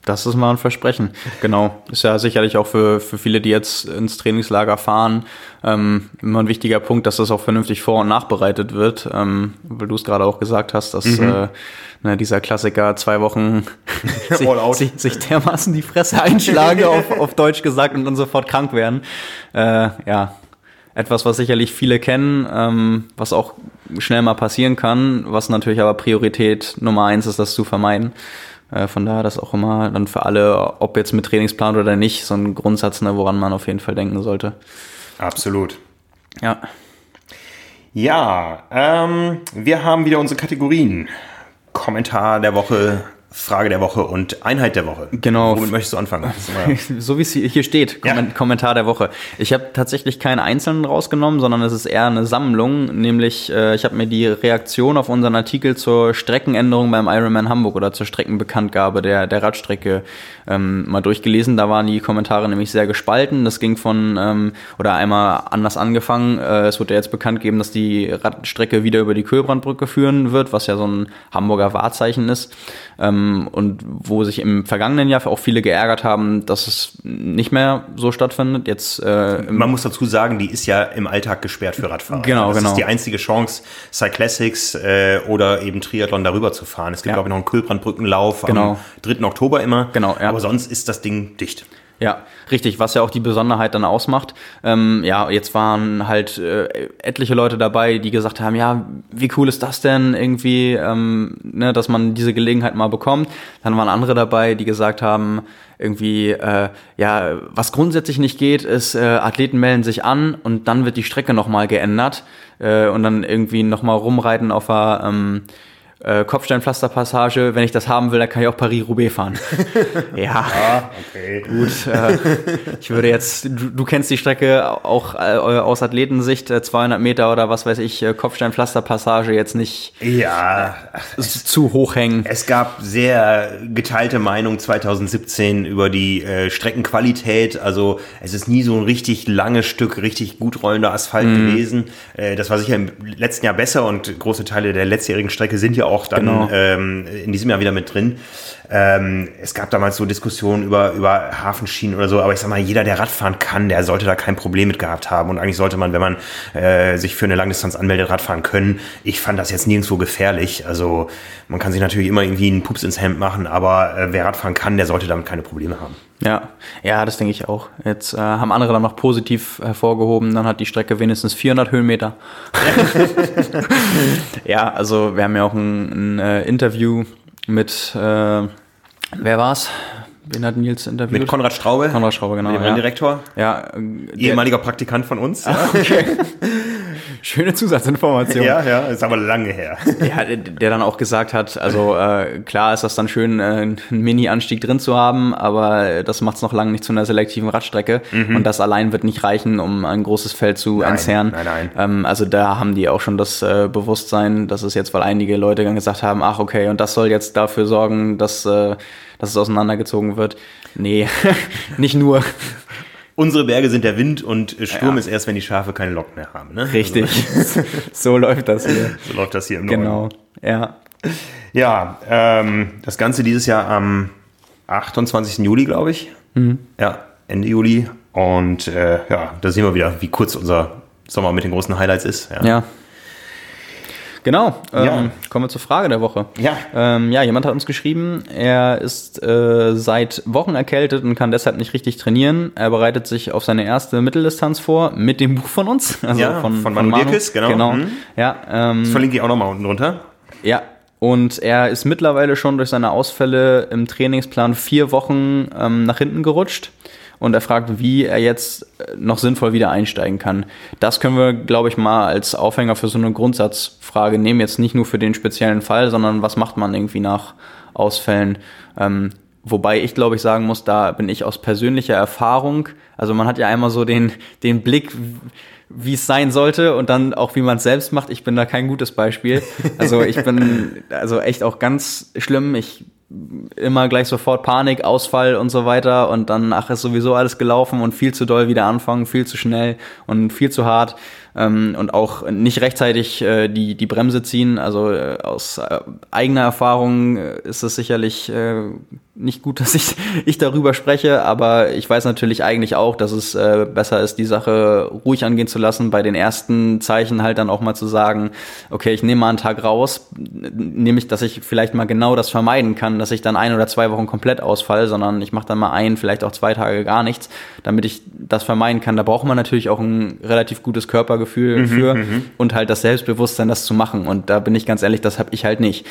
das ist mal ein Versprechen. Genau. Ist ja sicherlich auch für, für viele, die jetzt ins Trainingslager fahren, ähm, immer ein wichtiger Punkt, dass das auch vernünftig vor- und nachbereitet wird. Ähm, weil du es gerade auch gesagt hast, dass mhm. äh, ne, dieser Klassiker zwei Wochen [LAUGHS] sich, sich, sich, dermaßen die Fresse einschlage, auf, auf Deutsch gesagt, und dann sofort krank werden. Äh, ja, etwas, was sicherlich viele kennen, ähm, was auch schnell mal passieren kann, was natürlich aber Priorität Nummer eins ist, das zu vermeiden. Äh, von daher das auch immer dann für alle, ob jetzt mit Trainingsplan oder nicht, so ein Grundsatz, ne, woran man auf jeden Fall denken sollte. Absolut. Ja. Ja, ähm, wir haben wieder unsere Kategorien. Kommentar der Woche, Frage der Woche und Einheit der Woche. Genau. Womit möchtest du anfangen? [LAUGHS] so wie es hier steht, ja. Kommentar der Woche. Ich habe tatsächlich keinen einzelnen rausgenommen, sondern es ist eher eine Sammlung. Nämlich, äh, ich habe mir die Reaktion auf unseren Artikel zur Streckenänderung beim Ironman Hamburg oder zur Streckenbekanntgabe der, der Radstrecke ähm, mal durchgelesen. Da waren die Kommentare nämlich sehr gespalten. Das ging von, ähm, oder einmal anders angefangen. Äh, es wurde ja jetzt bekannt gegeben, dass die Radstrecke wieder über die Köhlbrandbrücke führen wird, was ja so ein Hamburger Wahrzeichen ist. Ähm, und wo sich im vergangenen Jahr auch viele geärgert haben, dass es nicht mehr so stattfindet. Jetzt, äh, Man muss dazu sagen, die ist ja im Alltag gesperrt für Radfahrer. Genau, das genau. ist die einzige Chance, Cyclassics äh, oder eben Triathlon darüber zu fahren. Es gibt, ja. glaube ich, noch einen Kühlbrandbrückenlauf genau. am 3. Oktober immer. Genau, ja. Aber sonst ist das Ding dicht. Ja, richtig, was ja auch die Besonderheit dann ausmacht. Ähm, ja, jetzt waren halt äh, etliche Leute dabei, die gesagt haben, ja, wie cool ist das denn irgendwie, ähm, ne, dass man diese Gelegenheit mal bekommt. Dann waren andere dabei, die gesagt haben, irgendwie, äh, ja, was grundsätzlich nicht geht, ist, äh, Athleten melden sich an und dann wird die Strecke nochmal geändert äh, und dann irgendwie nochmal rumreiten auf der ähm, äh, Kopfsteinpflasterpassage, wenn ich das haben will, dann kann ich auch Paris-Roubaix fahren. [LAUGHS] ja, ah, okay. gut. Äh, ich würde jetzt, du, du, kennst die Strecke auch äh, aus Athletensicht, 200 äh, Meter oder was weiß ich, äh, Kopfsteinpflasterpassage jetzt nicht ja, es, zu hoch hängen. Es gab sehr geteilte Meinungen 2017 über die äh, Streckenqualität. Also es ist nie so ein richtig langes Stück, richtig gut rollender Asphalt mm. gewesen. Das war sicher im letzten Jahr besser und große Teile der letztjährigen Strecke sind ja auch auch dann genau. ähm, in diesem Jahr wieder mit drin. Ähm, es gab damals so Diskussionen über, über Hafenschienen oder so, aber ich sag mal, jeder, der Radfahren kann, der sollte da kein Problem mit gehabt haben. Und eigentlich sollte man, wenn man äh, sich für eine Langdistanz anmeldet, Radfahren können. Ich fand das jetzt nirgendwo gefährlich. Also man kann sich natürlich immer irgendwie einen Pups ins Hemd machen, aber äh, wer Radfahren kann, der sollte damit keine Probleme haben. Ja, ja, das denke ich auch. Jetzt äh, haben andere dann noch positiv hervorgehoben, dann hat die Strecke wenigstens 400 Höhenmeter. [LAUGHS] ja, also wir haben ja auch ein, ein äh, Interview mit, äh, wer war's? Wen hat Nils interviewt? Mit Konrad Straube. Konrad Straube, genau. Dem ja. Direktor. Ja. Ehemaliger Praktikant von uns. Ah, okay. [LAUGHS] Schöne Zusatzinformation. Ja, ja, ist aber lange her. [LAUGHS] Ja, der, dann auch gesagt hat, also äh, klar ist das dann schön, äh, einen Mini-Anstieg drin zu haben, aber das macht es noch lange nicht zu einer selektiven Radstrecke. Mhm. Und das allein wird nicht reichen, um ein großes Feld zu nein, entzerren. Nein, nein. Ähm, also da haben die auch schon das äh, Bewusstsein, dass es jetzt, weil einige Leute dann gesagt haben, ach okay, und das soll jetzt dafür sorgen, dass, äh, dass es auseinandergezogen wird. Nee, [LAUGHS] nicht nur. Unsere Berge sind der Wind und Sturm ja. ist erst, wenn die Schafe keine Lok mehr haben. Ne? Richtig. Also. [LAUGHS] so läuft das hier. [LAUGHS] So läuft das hier im Norden. Genau, ja. Ja, ähm, das Ganze dieses Jahr am 28. Juli, glaube ich. Mhm. Ja, Ende Juli. Und äh, ja, da sehen wir wieder, wie kurz unser Sommer mit den großen Highlights ist. Ja. ja. Genau, ähm, ja. kommen wir zur Frage der Woche. Ja. Ähm, ja, jemand hat uns geschrieben, er ist äh, seit Wochen erkältet und kann deshalb nicht richtig trainieren. Er bereitet sich auf seine erste Mitteldistanz vor mit dem Buch von uns. Also ja, von, von Manu, Manu Dirkes, genau. genau. Mhm. Ja, ähm, das verlinke ich auch nochmal unten drunter. Ja, und er ist mittlerweile schon durch seine Ausfälle im Trainingsplan vier Wochen ähm, nach hinten gerutscht und er fragt, wie er jetzt äh, noch sinnvoll wieder einsteigen kann. Das können wir, glaube ich, mal als Aufhänger für so eine Grundsatzfrage nehmen. Jetzt nicht nur für den speziellen Fall, sondern was macht man irgendwie nach Ausfällen? Ähm, Wobei ich glaube ich sagen muss, da bin ich aus persönlicher Erfahrung, also man hat ja einmal so den, den Blick, wie es sein sollte und dann auch wie man es selbst macht. Ich bin da kein gutes Beispiel. Also ich bin also echt auch ganz schlimm. Ich immer gleich sofort Panik, Ausfall und so weiter und dann, ach, ist sowieso alles gelaufen und viel zu doll wieder anfangen, viel zu schnell und viel zu hart ähm, und auch nicht rechtzeitig äh, die, die Bremse ziehen. Also äh, aus äh, eigener Erfahrung äh, ist es sicherlich äh, nicht gut, [LAUGHS] dass ich, ich darüber spreche, aber ich weiß natürlich eigentlich auch, dass es äh, besser ist, die Sache ruhig angehen zu lassen, bei den ersten Zeichen halt dann auch mal zu sagen, okay, ich nehme mal einen Tag raus, nämlich, dass ich vielleicht mal genau das vermeiden kann, dass ich dann ein oder zwei Wochen komplett ausfall, sondern ich mache dann mal ein, vielleicht auch zwei Tage gar nichts, damit ich das vermeiden kann. Da braucht man natürlich auch ein relativ gutes Körpergefühl mhm, für mhm. und halt das Selbstbewusstsein, das zu machen. Und da bin ich ganz ehrlich, das habe ich halt nicht.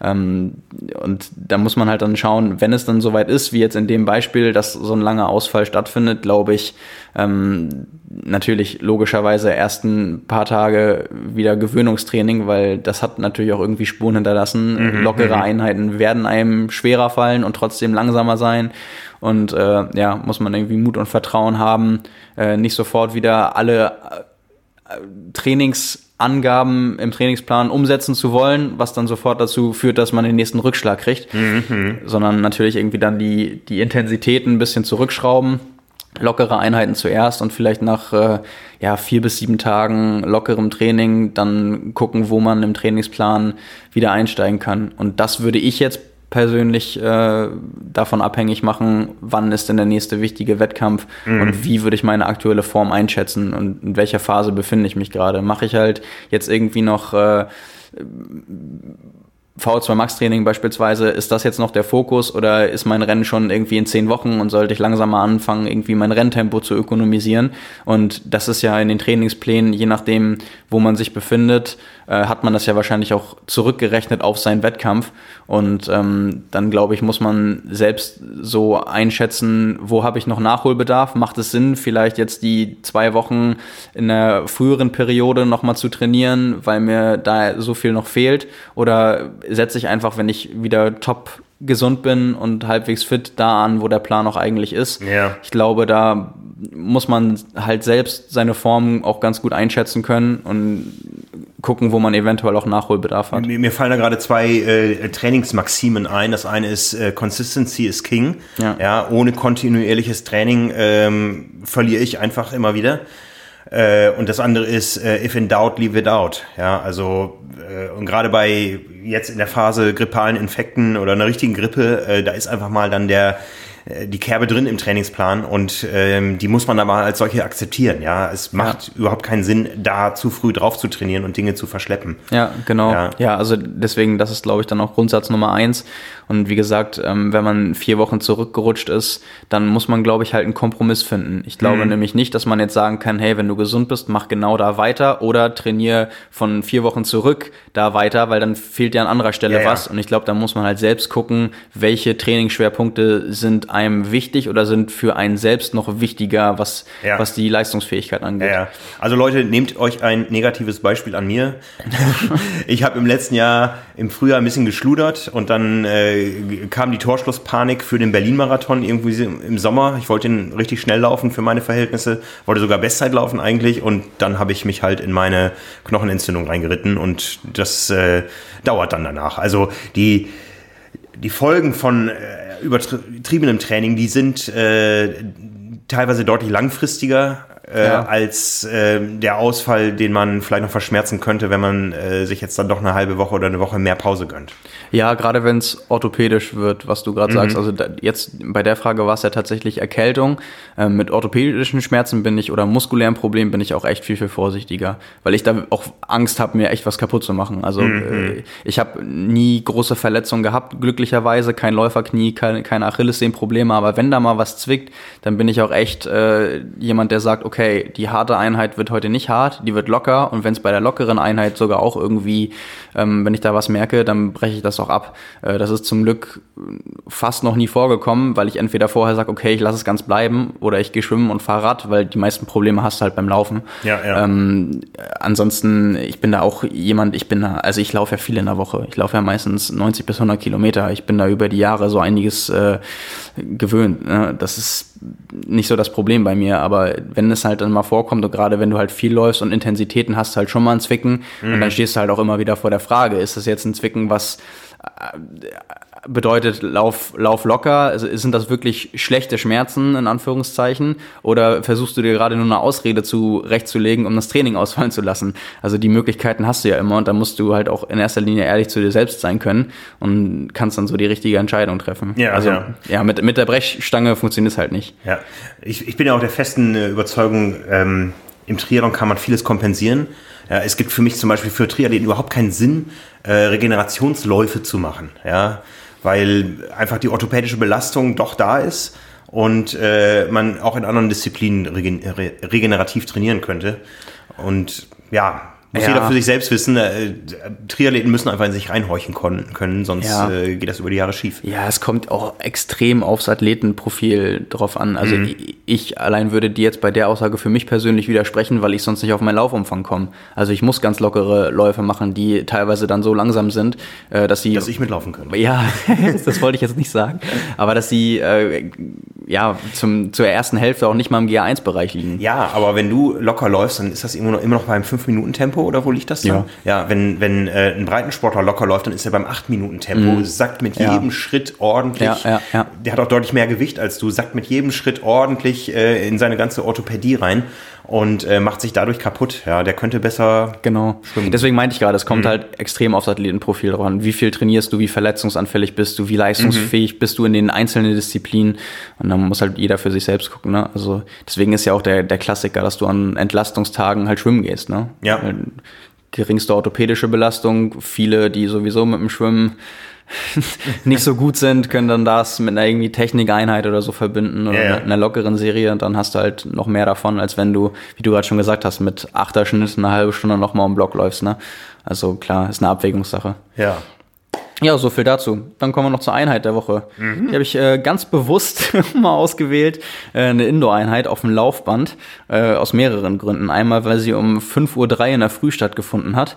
Ähm, und da muss man halt dann schauen, wenn es dann soweit ist, wie jetzt in dem Beispiel, dass so ein langer Ausfall stattfindet, glaube ich, ähm, natürlich logischerweise erst ein paar Tage wieder Gewöhnungstraining, weil das hat natürlich auch irgendwie Spuren hinterlassen. Mhm, Lockere mhm. Einheiten werden einem schwerer fallen und trotzdem langsamer sein. Und äh, ja, muss man irgendwie Mut und Vertrauen haben, äh, nicht sofort wieder alle äh, Trainings Angaben im Trainingsplan umsetzen zu wollen, was dann sofort dazu führt, dass man den nächsten Rückschlag kriegt, mhm. sondern natürlich irgendwie dann die, die Intensitäten ein bisschen zurückschrauben, lockere Einheiten zuerst und vielleicht nach äh, ja, vier bis sieben Tagen lockerem Training dann gucken, wo man im Trainingsplan wieder einsteigen kann. Und das würde ich jetzt persönlich äh, davon abhängig machen, wann ist denn der nächste wichtige Wettkampf mhm. und wie würde ich meine aktuelle Form einschätzen und in welcher Phase befinde ich mich gerade. Mache ich halt jetzt irgendwie noch äh, VO2 Max Training beispielsweise, ist das jetzt noch der Fokus oder ist mein Rennen schon irgendwie in zehn Wochen und sollte ich langsam mal anfangen, irgendwie mein Renntempo zu ökonomisieren? Und das ist ja in den Trainingsplänen, je nachdem, wo man sich befindet, äh, hat man das ja wahrscheinlich auch zurückgerechnet auf seinen Wettkampf. Und ähm, dann glaube ich, muss man selbst so einschätzen, wo habe ich noch Nachholbedarf? Macht es Sinn, vielleicht jetzt die zwei Wochen in der früheren Periode nochmal zu trainieren, weil mir da so viel noch fehlt? Oder setze ich einfach, wenn ich wieder top gesund bin und halbwegs fit da an, wo der Plan auch eigentlich ist. Ja. Ich glaube, da muss man halt selbst seine Form auch ganz gut einschätzen können und gucken, wo man eventuell auch Nachholbedarf hat. Mir, mir fallen da gerade zwei äh, Trainingsmaximen ein. Das eine ist äh, Consistency is King. Ja. ja ohne kontinuierliches Training ähm, verliere ich einfach immer wieder. Äh, und das andere ist, äh, if in doubt, leave it out. Ja, also äh, und gerade bei jetzt in der Phase grippalen Infekten oder einer richtigen Grippe, äh, da ist einfach mal dann der äh, die Kerbe drin im Trainingsplan und ähm, die muss man aber als solche akzeptieren. Ja, es macht ja. überhaupt keinen Sinn, da zu früh drauf zu trainieren und Dinge zu verschleppen. Ja, genau. Ja, ja also deswegen, das ist glaube ich dann auch Grundsatz Nummer eins. Und wie gesagt, ähm, wenn man vier Wochen zurückgerutscht ist, dann muss man glaube ich halt einen Kompromiss finden. Ich glaube mhm. nämlich nicht, dass man jetzt sagen kann, hey, wenn du gesund bist, mach genau da weiter oder trainiere von vier Wochen zurück da weiter, weil dann fehlt ja an anderer Stelle ja, was. Und ich glaube, da muss man halt selbst gucken, welche Trainingsschwerpunkte sind einem wichtig oder sind für einen selbst noch wichtiger, was, ja. was die Leistungsfähigkeit angeht. Ja, Also Leute, nehmt euch ein negatives Beispiel an mir. [LAUGHS] ich habe im letzten Jahr im Frühjahr ein bisschen geschludert und dann äh, kam die Torschlusspanik für den Berlin-Marathon irgendwie im Sommer. Ich wollte ihn richtig schnell laufen für meine Verhältnisse, wollte sogar Bestzeit laufen eigentlich und dann habe ich mich halt in meine Knochenentzündung reingeritten und das äh, dauert dann danach. Also die die Folgen von äh, übertriebenem Training, die sind äh, teilweise deutlich langfristiger äh, ja. als äh, der Ausfall, den man vielleicht noch verschmerzen könnte, wenn man äh, sich jetzt dann doch eine halbe Woche oder eine Woche mehr Pause gönnt. Ja, gerade wenn es orthopädisch wird, was du gerade mhm. sagst. Also da, jetzt bei der Frage war es ja tatsächlich Erkältung. Ähm, mit orthopädischen Schmerzen bin ich oder muskulären Problemen bin ich auch echt viel, viel vorsichtiger, weil ich da auch Angst habe, mir echt was kaputt zu machen. Also mhm. äh, ich habe nie große Verletzungen gehabt, glücklicherweise, kein Läuferknie, kein, keine Achillessehnenprobleme, aber wenn da mal was zwickt, dann bin ich auch echt äh, jemand, der sagt, okay, die harte Einheit wird heute nicht hart, die wird locker und wenn es bei der lockeren Einheit sogar auch irgendwie, ähm, wenn ich da was merke, dann breche ich das auch ab. Äh, das ist zum Glück fast noch nie vorgekommen, weil ich entweder vorher sage, okay, ich lasse es ganz bleiben oder ich gehe schwimmen und fahre Rad, weil die meisten Probleme hast du halt beim Laufen. Ja, ja. Ähm, ansonsten, ich bin da auch jemand, ich bin da, also ich laufe ja viel in der Woche. Ich laufe ja meistens 90 bis 100 Kilometer. Ich bin da über die Jahre so einiges äh, gewöhnt. Ne? Das ist nicht so das Problem bei mir, aber wenn es halt dann mal vorkommt und gerade wenn du halt viel läufst und Intensitäten hast, halt schon mal ein Zwicken mhm. und dann stehst du halt auch immer wieder vor der Frage, ist das jetzt ein Zwicken, was bedeutet Lauf, Lauf locker? Also sind das wirklich schlechte Schmerzen in Anführungszeichen? Oder versuchst du dir gerade nur eine Ausrede zurechtzulegen, um das Training ausfallen zu lassen? Also die Möglichkeiten hast du ja immer und da musst du halt auch in erster Linie ehrlich zu dir selbst sein können und kannst dann so die richtige Entscheidung treffen. Ja, also ja, ja mit, mit der Brechstange funktioniert es halt nicht. Ja, ich, ich bin ja auch der festen Überzeugung, ähm, im Triathlon kann man vieles kompensieren. Ja, es gibt für mich zum Beispiel für Triathleten überhaupt keinen Sinn, äh, Regenerationsläufe zu machen, ja, weil einfach die orthopädische Belastung doch da ist und äh, man auch in anderen Disziplinen regen regenerativ trainieren könnte. Und ja, muss ja. jeder für sich selbst wissen. Äh, Triathleten müssen einfach in sich reinhorchen können, sonst ja. äh, geht das über die Jahre schief. Ja, es kommt auch extrem aufs Athletenprofil drauf an. Also mhm. ich, allein würde dir jetzt bei der Aussage für mich persönlich widersprechen, weil ich sonst nicht auf meinen Laufumfang komme. Also ich muss ganz lockere Läufe machen, die teilweise dann so langsam sind, äh, dass sie... Dass ich mitlaufen kann. Ja, [LAUGHS] das wollte ich jetzt nicht sagen. Aber dass sie äh, ja zum, zur ersten Hälfte auch nicht mal im GA1-Bereich liegen. Ja, aber wenn du locker läufst, dann ist das immer noch, immer noch beim 5-Minuten-Tempo Tempo oder wo liegt das dann? Ja, ja wenn, wenn äh, ein Breitensportler locker läuft, dann ist er beim 8-Minuten-Tempo, mhm. sackt mit jedem ja. Schritt ordentlich. Ja, Der hat auch deutlich mehr Gewicht als du, sackt mit jedem Schritt ordentlich äh, in seine ganze Orthopädie rein und äh, macht sich dadurch kaputt. Ja, der könnte besser genau. schwimmen. Deswegen meinte ich gerade, es kommt mhm. halt extrem aufs Athletenprofil dran. Wie viel trainierst du, wie verletzungsanfällig bist du, wie leistungsfähig mhm. bist du in den einzelnen Disziplinen und dann muss halt jeder für sich selbst gucken. Ne? Also deswegen ist ja auch der, der Klassiker, dass du an Entlastungstagen halt schwimmen gehst. Ne? Ja. Geringste orthopädische Belastung, viele, die sowieso mit dem Schwimmen [LAUGHS] nicht so gut sind, können dann das mit einer irgendwie Technikeinheit oder so verbinden oder yeah. einer lockeren Serie und dann hast du halt noch mehr davon, als wenn du, wie du gerade schon gesagt hast, mit Achterschnitt eine halbe Stunde nochmal um Block läufst. Ne? Also klar, ist eine Abwägungssache. Ja. Ja, so viel dazu. Dann kommen wir noch zur Einheit der Woche. Mhm. Die habe ich äh, ganz bewusst [LAUGHS] mal ausgewählt. Äh, eine Indoor-Einheit auf dem Laufband. Äh, aus mehreren Gründen. Einmal, weil sie um 5.03 Uhr in der Früh stattgefunden hat.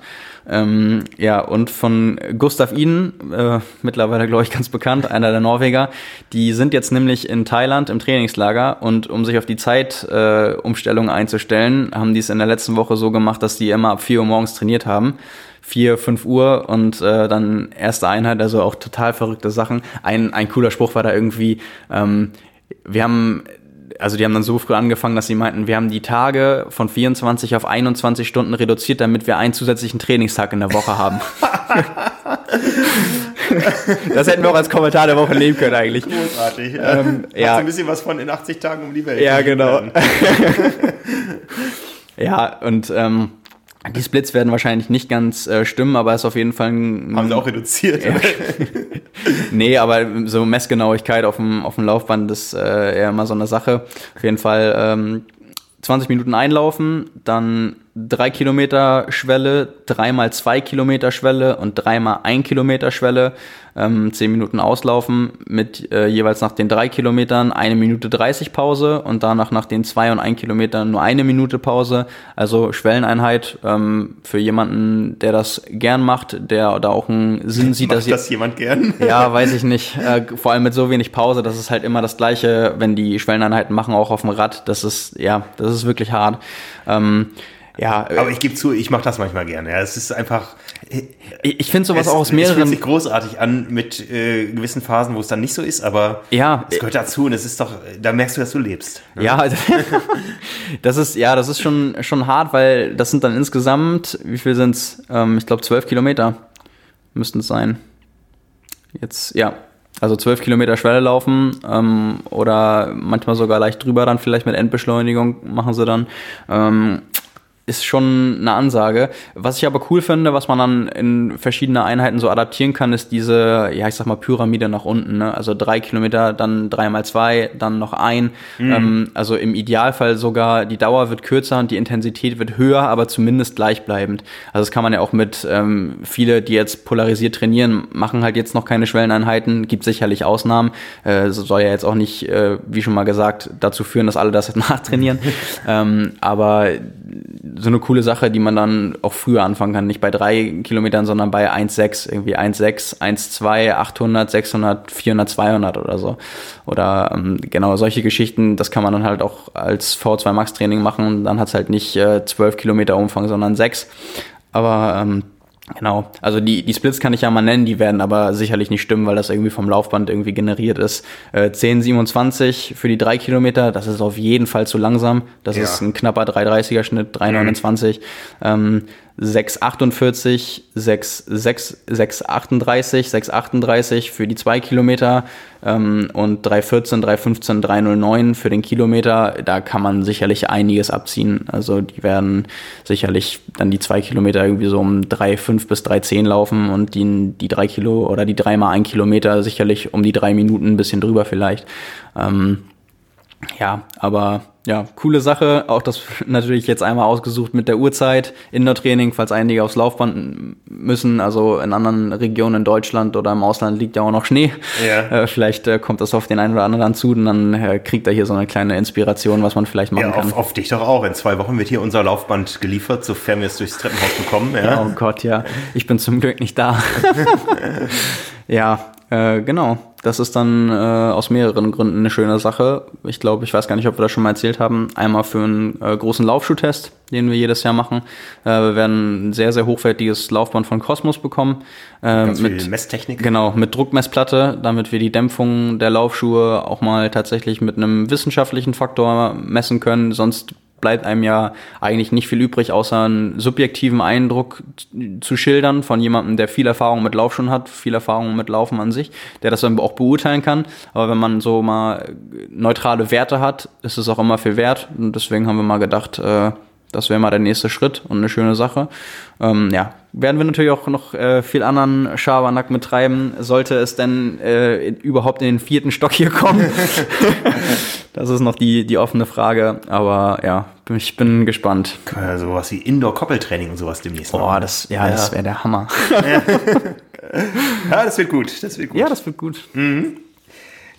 Ähm, ja, und von Gustav Iden, äh, mittlerweile glaube ich ganz bekannt, einer der Norweger, die sind jetzt nämlich in Thailand im Trainingslager und um sich auf die Zeitumstellung äh, einzustellen, haben die es in der letzten Woche so gemacht, dass die immer ab 4 Uhr morgens trainiert haben. 4, 5 Uhr und äh, dann erste Einheit, also auch total verrückte Sachen. Ein, ein cooler Spruch war da irgendwie, ähm, wir haben also die haben dann so früh angefangen, dass sie meinten, wir haben die Tage von 24 auf 21 Stunden reduziert, damit wir einen zusätzlichen Trainingstag in der Woche haben. [LAUGHS] das hätten wir auch als Kommentar der Woche nehmen können eigentlich. Großartig. Ähm, ja. ein bisschen was von in 80 Tagen um die Welt. Ja, genau. [LAUGHS] ja, und ähm, die Splits werden wahrscheinlich nicht ganz äh, stimmen, aber ist auf jeden Fall ein. Haben sie auch reduziert? Ja. [LAUGHS] nee, aber so Messgenauigkeit auf dem, auf dem Laufband ist äh, eher immer so eine Sache. Auf jeden Fall ähm, 20 Minuten einlaufen, dann 3 Kilometer Schwelle, dreimal 2 Kilometer Schwelle und dreimal 1 Kilometer Schwelle ähm, 10 Minuten auslaufen mit äh, jeweils nach den 3 Kilometern eine Minute 30 Pause und danach nach den 2 und 1 Kilometern nur eine Minute Pause. Also Schwelleneinheit ähm, für jemanden, der das gern macht, der da auch einen Sinn [LAUGHS] sieht. Macht dass das jemand gern? [LAUGHS] Ja, weiß ich nicht. Äh, vor allem mit so wenig Pause, das ist halt immer das Gleiche, wenn die Schwelleneinheiten machen, auch auf dem Rad. Das ist, ja, das ist wirklich hart. Ähm, ja. Aber ich gebe zu, ich mache das manchmal gerne. Ja, es ist einfach. Ich, ich finde sowas es, auch aus Es fühlt mehreren. sich großartig an mit äh, gewissen Phasen, wo es dann nicht so ist, aber Ja, es gehört dazu und es ist doch, da merkst du, dass du lebst. Ja, [LAUGHS] das ist, ja, das ist schon, schon hart, weil das sind dann insgesamt, wie viel sind's? Ähm, ich glaube, zwölf Kilometer müssten es sein. Jetzt, ja. Also zwölf Kilometer Schwelle laufen ähm, oder manchmal sogar leicht drüber dann vielleicht mit Endbeschleunigung machen sie dann. Ähm, ist schon eine Ansage. Was ich aber cool finde, was man dann in verschiedene Einheiten so adaptieren kann, ist diese, ja, ich sag mal, Pyramide nach unten. Ne? Also drei Kilometer, dann drei mal zwei, dann noch ein. Ähm, also im Idealfall sogar, die Dauer wird kürzer und die Intensität wird höher, aber zumindest gleichbleibend. Also das kann man ja auch mit ähm, viele, die jetzt polarisiert trainieren, machen halt jetzt noch keine Schwelleneinheiten. Gibt sicherlich Ausnahmen. Äh, soll ja jetzt auch nicht, äh, wie schon mal gesagt, dazu führen, dass alle das jetzt [LAUGHS] nachtrainieren. [LAUGHS] ähm, aber so eine coole Sache, die man dann auch früher anfangen kann. Nicht bei drei Kilometern, sondern bei 1,6, irgendwie 1,6, 1,2, 800, 600, 400, 200 oder so. Oder ähm, genau solche Geschichten, das kann man dann halt auch als V2 Max Training machen. Dann hat's halt nicht äh, 12 Kilometer Umfang, sondern 6. Aber ähm, Genau, also die, die Splits kann ich ja mal nennen, die werden aber sicherlich nicht stimmen, weil das irgendwie vom Laufband irgendwie generiert ist. Äh, 10,27 für die drei Kilometer, das ist auf jeden Fall zu langsam. Das Ja. ist ein knapper 3,30er Schnitt, 3,29. Ähm, 6,48, 6, 6, 6,38, 6,38 für die zwei Kilometer ähm, und 3,14, 3,15, 3,09 für den Kilometer. Da kann man sicherlich einiges abziehen. Also die werden sicherlich dann die zwei Kilometer irgendwie so um 3,5 bis 3,10 laufen und die, die drei Kilo oder die dreimal ein Kilometer sicherlich um die drei Minuten ein bisschen drüber vielleicht. Ähm, ja, aber ja, coole Sache. Auch das natürlich jetzt einmal ausgesucht mit der Uhrzeit. Indoor-Training, falls einige aufs Laufband müssen. Also in anderen Regionen in Deutschland oder im Ausland liegt ja auch noch Schnee. Ja. Äh, vielleicht äh, kommt das auf den einen oder anderen zu und dann äh, kriegt er hier so eine kleine Inspiration, was man vielleicht machen Ja, kann. auf, auf dich doch auch. In zwei Wochen wird hier unser Laufband geliefert, sofern wir es durchs Treppenhaus bekommen. Ja. Oh Gott, ja. Ich bin zum Glück nicht da. [LAUGHS] [LAUGHS] ja, äh, genau. Das ist dann äh, aus mehreren Gründen eine schöne Sache. Ich glaube, ich weiß gar nicht, ob wir das schon mal erzählt haben. Einmal für einen äh, großen Laufschuhtest, den wir jedes Jahr machen. Äh, wir werden ein sehr, sehr hochwertiges Laufband von Cosmos bekommen. Äh, mit, Messtechnik. Genau, mit Druckmessplatte, damit wir die Dämpfung der Laufschuhe auch mal tatsächlich mit einem wissenschaftlichen Faktor messen können. Sonst bleibt einem ja eigentlich nicht viel übrig, außer einen subjektiven Eindruck zu schildern von jemandem, der viel Erfahrung mit Laufschuhen hat, viel Erfahrung mit Laufen an sich, der das dann auch beurteilen kann. Aber wenn man so mal neutrale Werte hat, ist es auch immer viel wert. Und deswegen haben wir mal gedacht, äh, das wäre mal der nächste Schritt und eine schöne Sache. Ähm, ja, werden wir natürlich auch noch äh, viel anderen Schabernack mittreiben, sollte es denn äh, überhaupt in den vierten Stock hier kommen. [LAUGHS] das ist noch die, die offene Frage. Aber ja, ich bin gespannt. Können wir sowas wie Indoor-Koppeltraining und sowas demnächst Boah, machen. das, ja, das wäre der Hammer. [LAUGHS] Ja, das wird gut. Das wird gut. ja, das wird gut.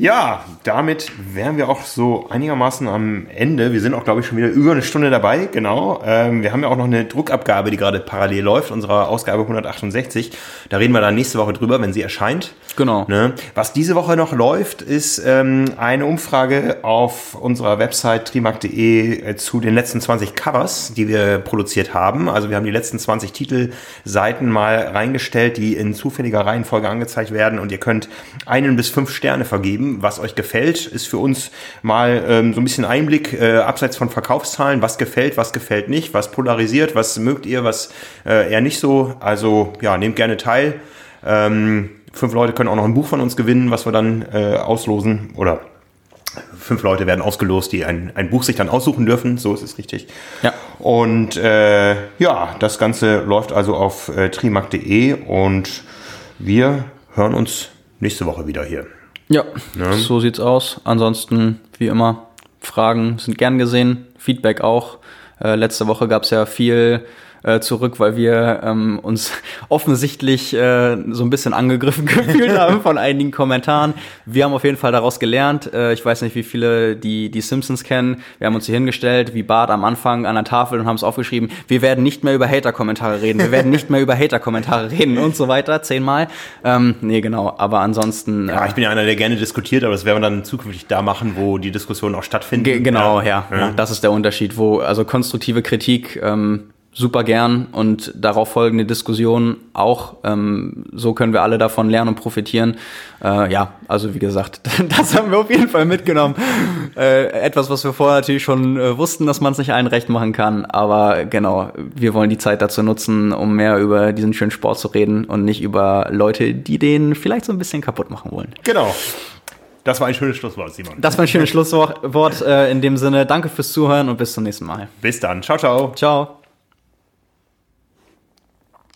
Ja, damit wären wir auch so einigermaßen am Ende. Wir sind auch, glaube ich, schon wieder über eine Stunde dabei, genau. Ähm, wir haben ja auch noch eine Druckabgabe, die gerade parallel läuft, unserer Ausgabe 168. Da reden wir dann nächste Woche drüber, wenn sie erscheint. Genau. Ne? Was diese Woche noch läuft, ist ähm, eine Umfrage auf unserer Website trimark.de äh, zu den letzten 20 Covers, die wir produziert haben. Also wir haben die letzten 20 Titelseiten mal reingestellt, die in zufälliger Reihenfolge angezeigt werden und ihr könnt einen bis fünf Sterne vergeben, was euch gefällt. Ist für uns mal ähm, so ein bisschen Einblick äh, abseits von Verkaufszahlen, was gefällt, was gefällt nicht, was polarisiert, was mögt ihr, was äh, eher nicht so. Also ja, nehmt gerne teil. Ähm, fünf Leute können auch noch ein Buch von uns gewinnen, was wir dann äh, auslosen. Oder fünf Leute werden ausgelost, die ein, ein Buch sich dann aussuchen dürfen. So ist es richtig. Ja. Und äh, ja, das Ganze läuft also auf äh, trimark.de und wir hören uns nächste Woche wieder hier. Ja, so sieht's aus. Ansonsten, wie immer, Fragen sind gern gesehen, Feedback auch. Äh, letzte Woche gab's ja viel äh, zurück, weil wir ähm, uns [LAUGHS] offensichtlich äh, so ein bisschen angegriffen [LAUGHS] gefühlt haben von einigen Kommentaren. Wir haben auf jeden Fall daraus gelernt. Äh, ich weiß nicht, wie viele die die Simpsons kennen. Wir haben uns hier hingestellt, wie Bart am Anfang an der Tafel und haben es aufgeschrieben. Wir werden nicht mehr über Hater-Kommentare reden. Wir werden nicht mehr über Hater-Kommentare reden und so weiter. Zehnmal. Ähm, nee, genau. Aber ansonsten. Ja, ich bin ja einer, der gerne diskutiert, aber das werden wir dann zukünftig da machen, wo die Diskussionen auch stattfinden. genau, ja. ja. ja. Das ist der Unterschied, wo also konstruktive Kritik ähm, super gern und darauf folgende Diskussionen auch. Ähm, so können wir alle davon lernen und profitieren. Äh, ja, also wie gesagt, [LAUGHS] das haben wir auf jeden Fall mitgenommen. Äh, etwas, was wir vorher natürlich schon äh, wussten, dass man es nicht allen recht machen kann. Aber genau, wir wollen die Zeit dazu nutzen, um mehr über diesen schönen Sport zu reden und nicht über Leute, die den vielleicht so ein bisschen kaputt machen wollen. Genau. Das war ein schönes Schlusswort, Simon. Das war ein schönes Schlusswort. Äh, in dem Sinne, danke fürs Zuhören und bis zum nächsten Mal. Bis dann. Ciao, ciao. Ciao.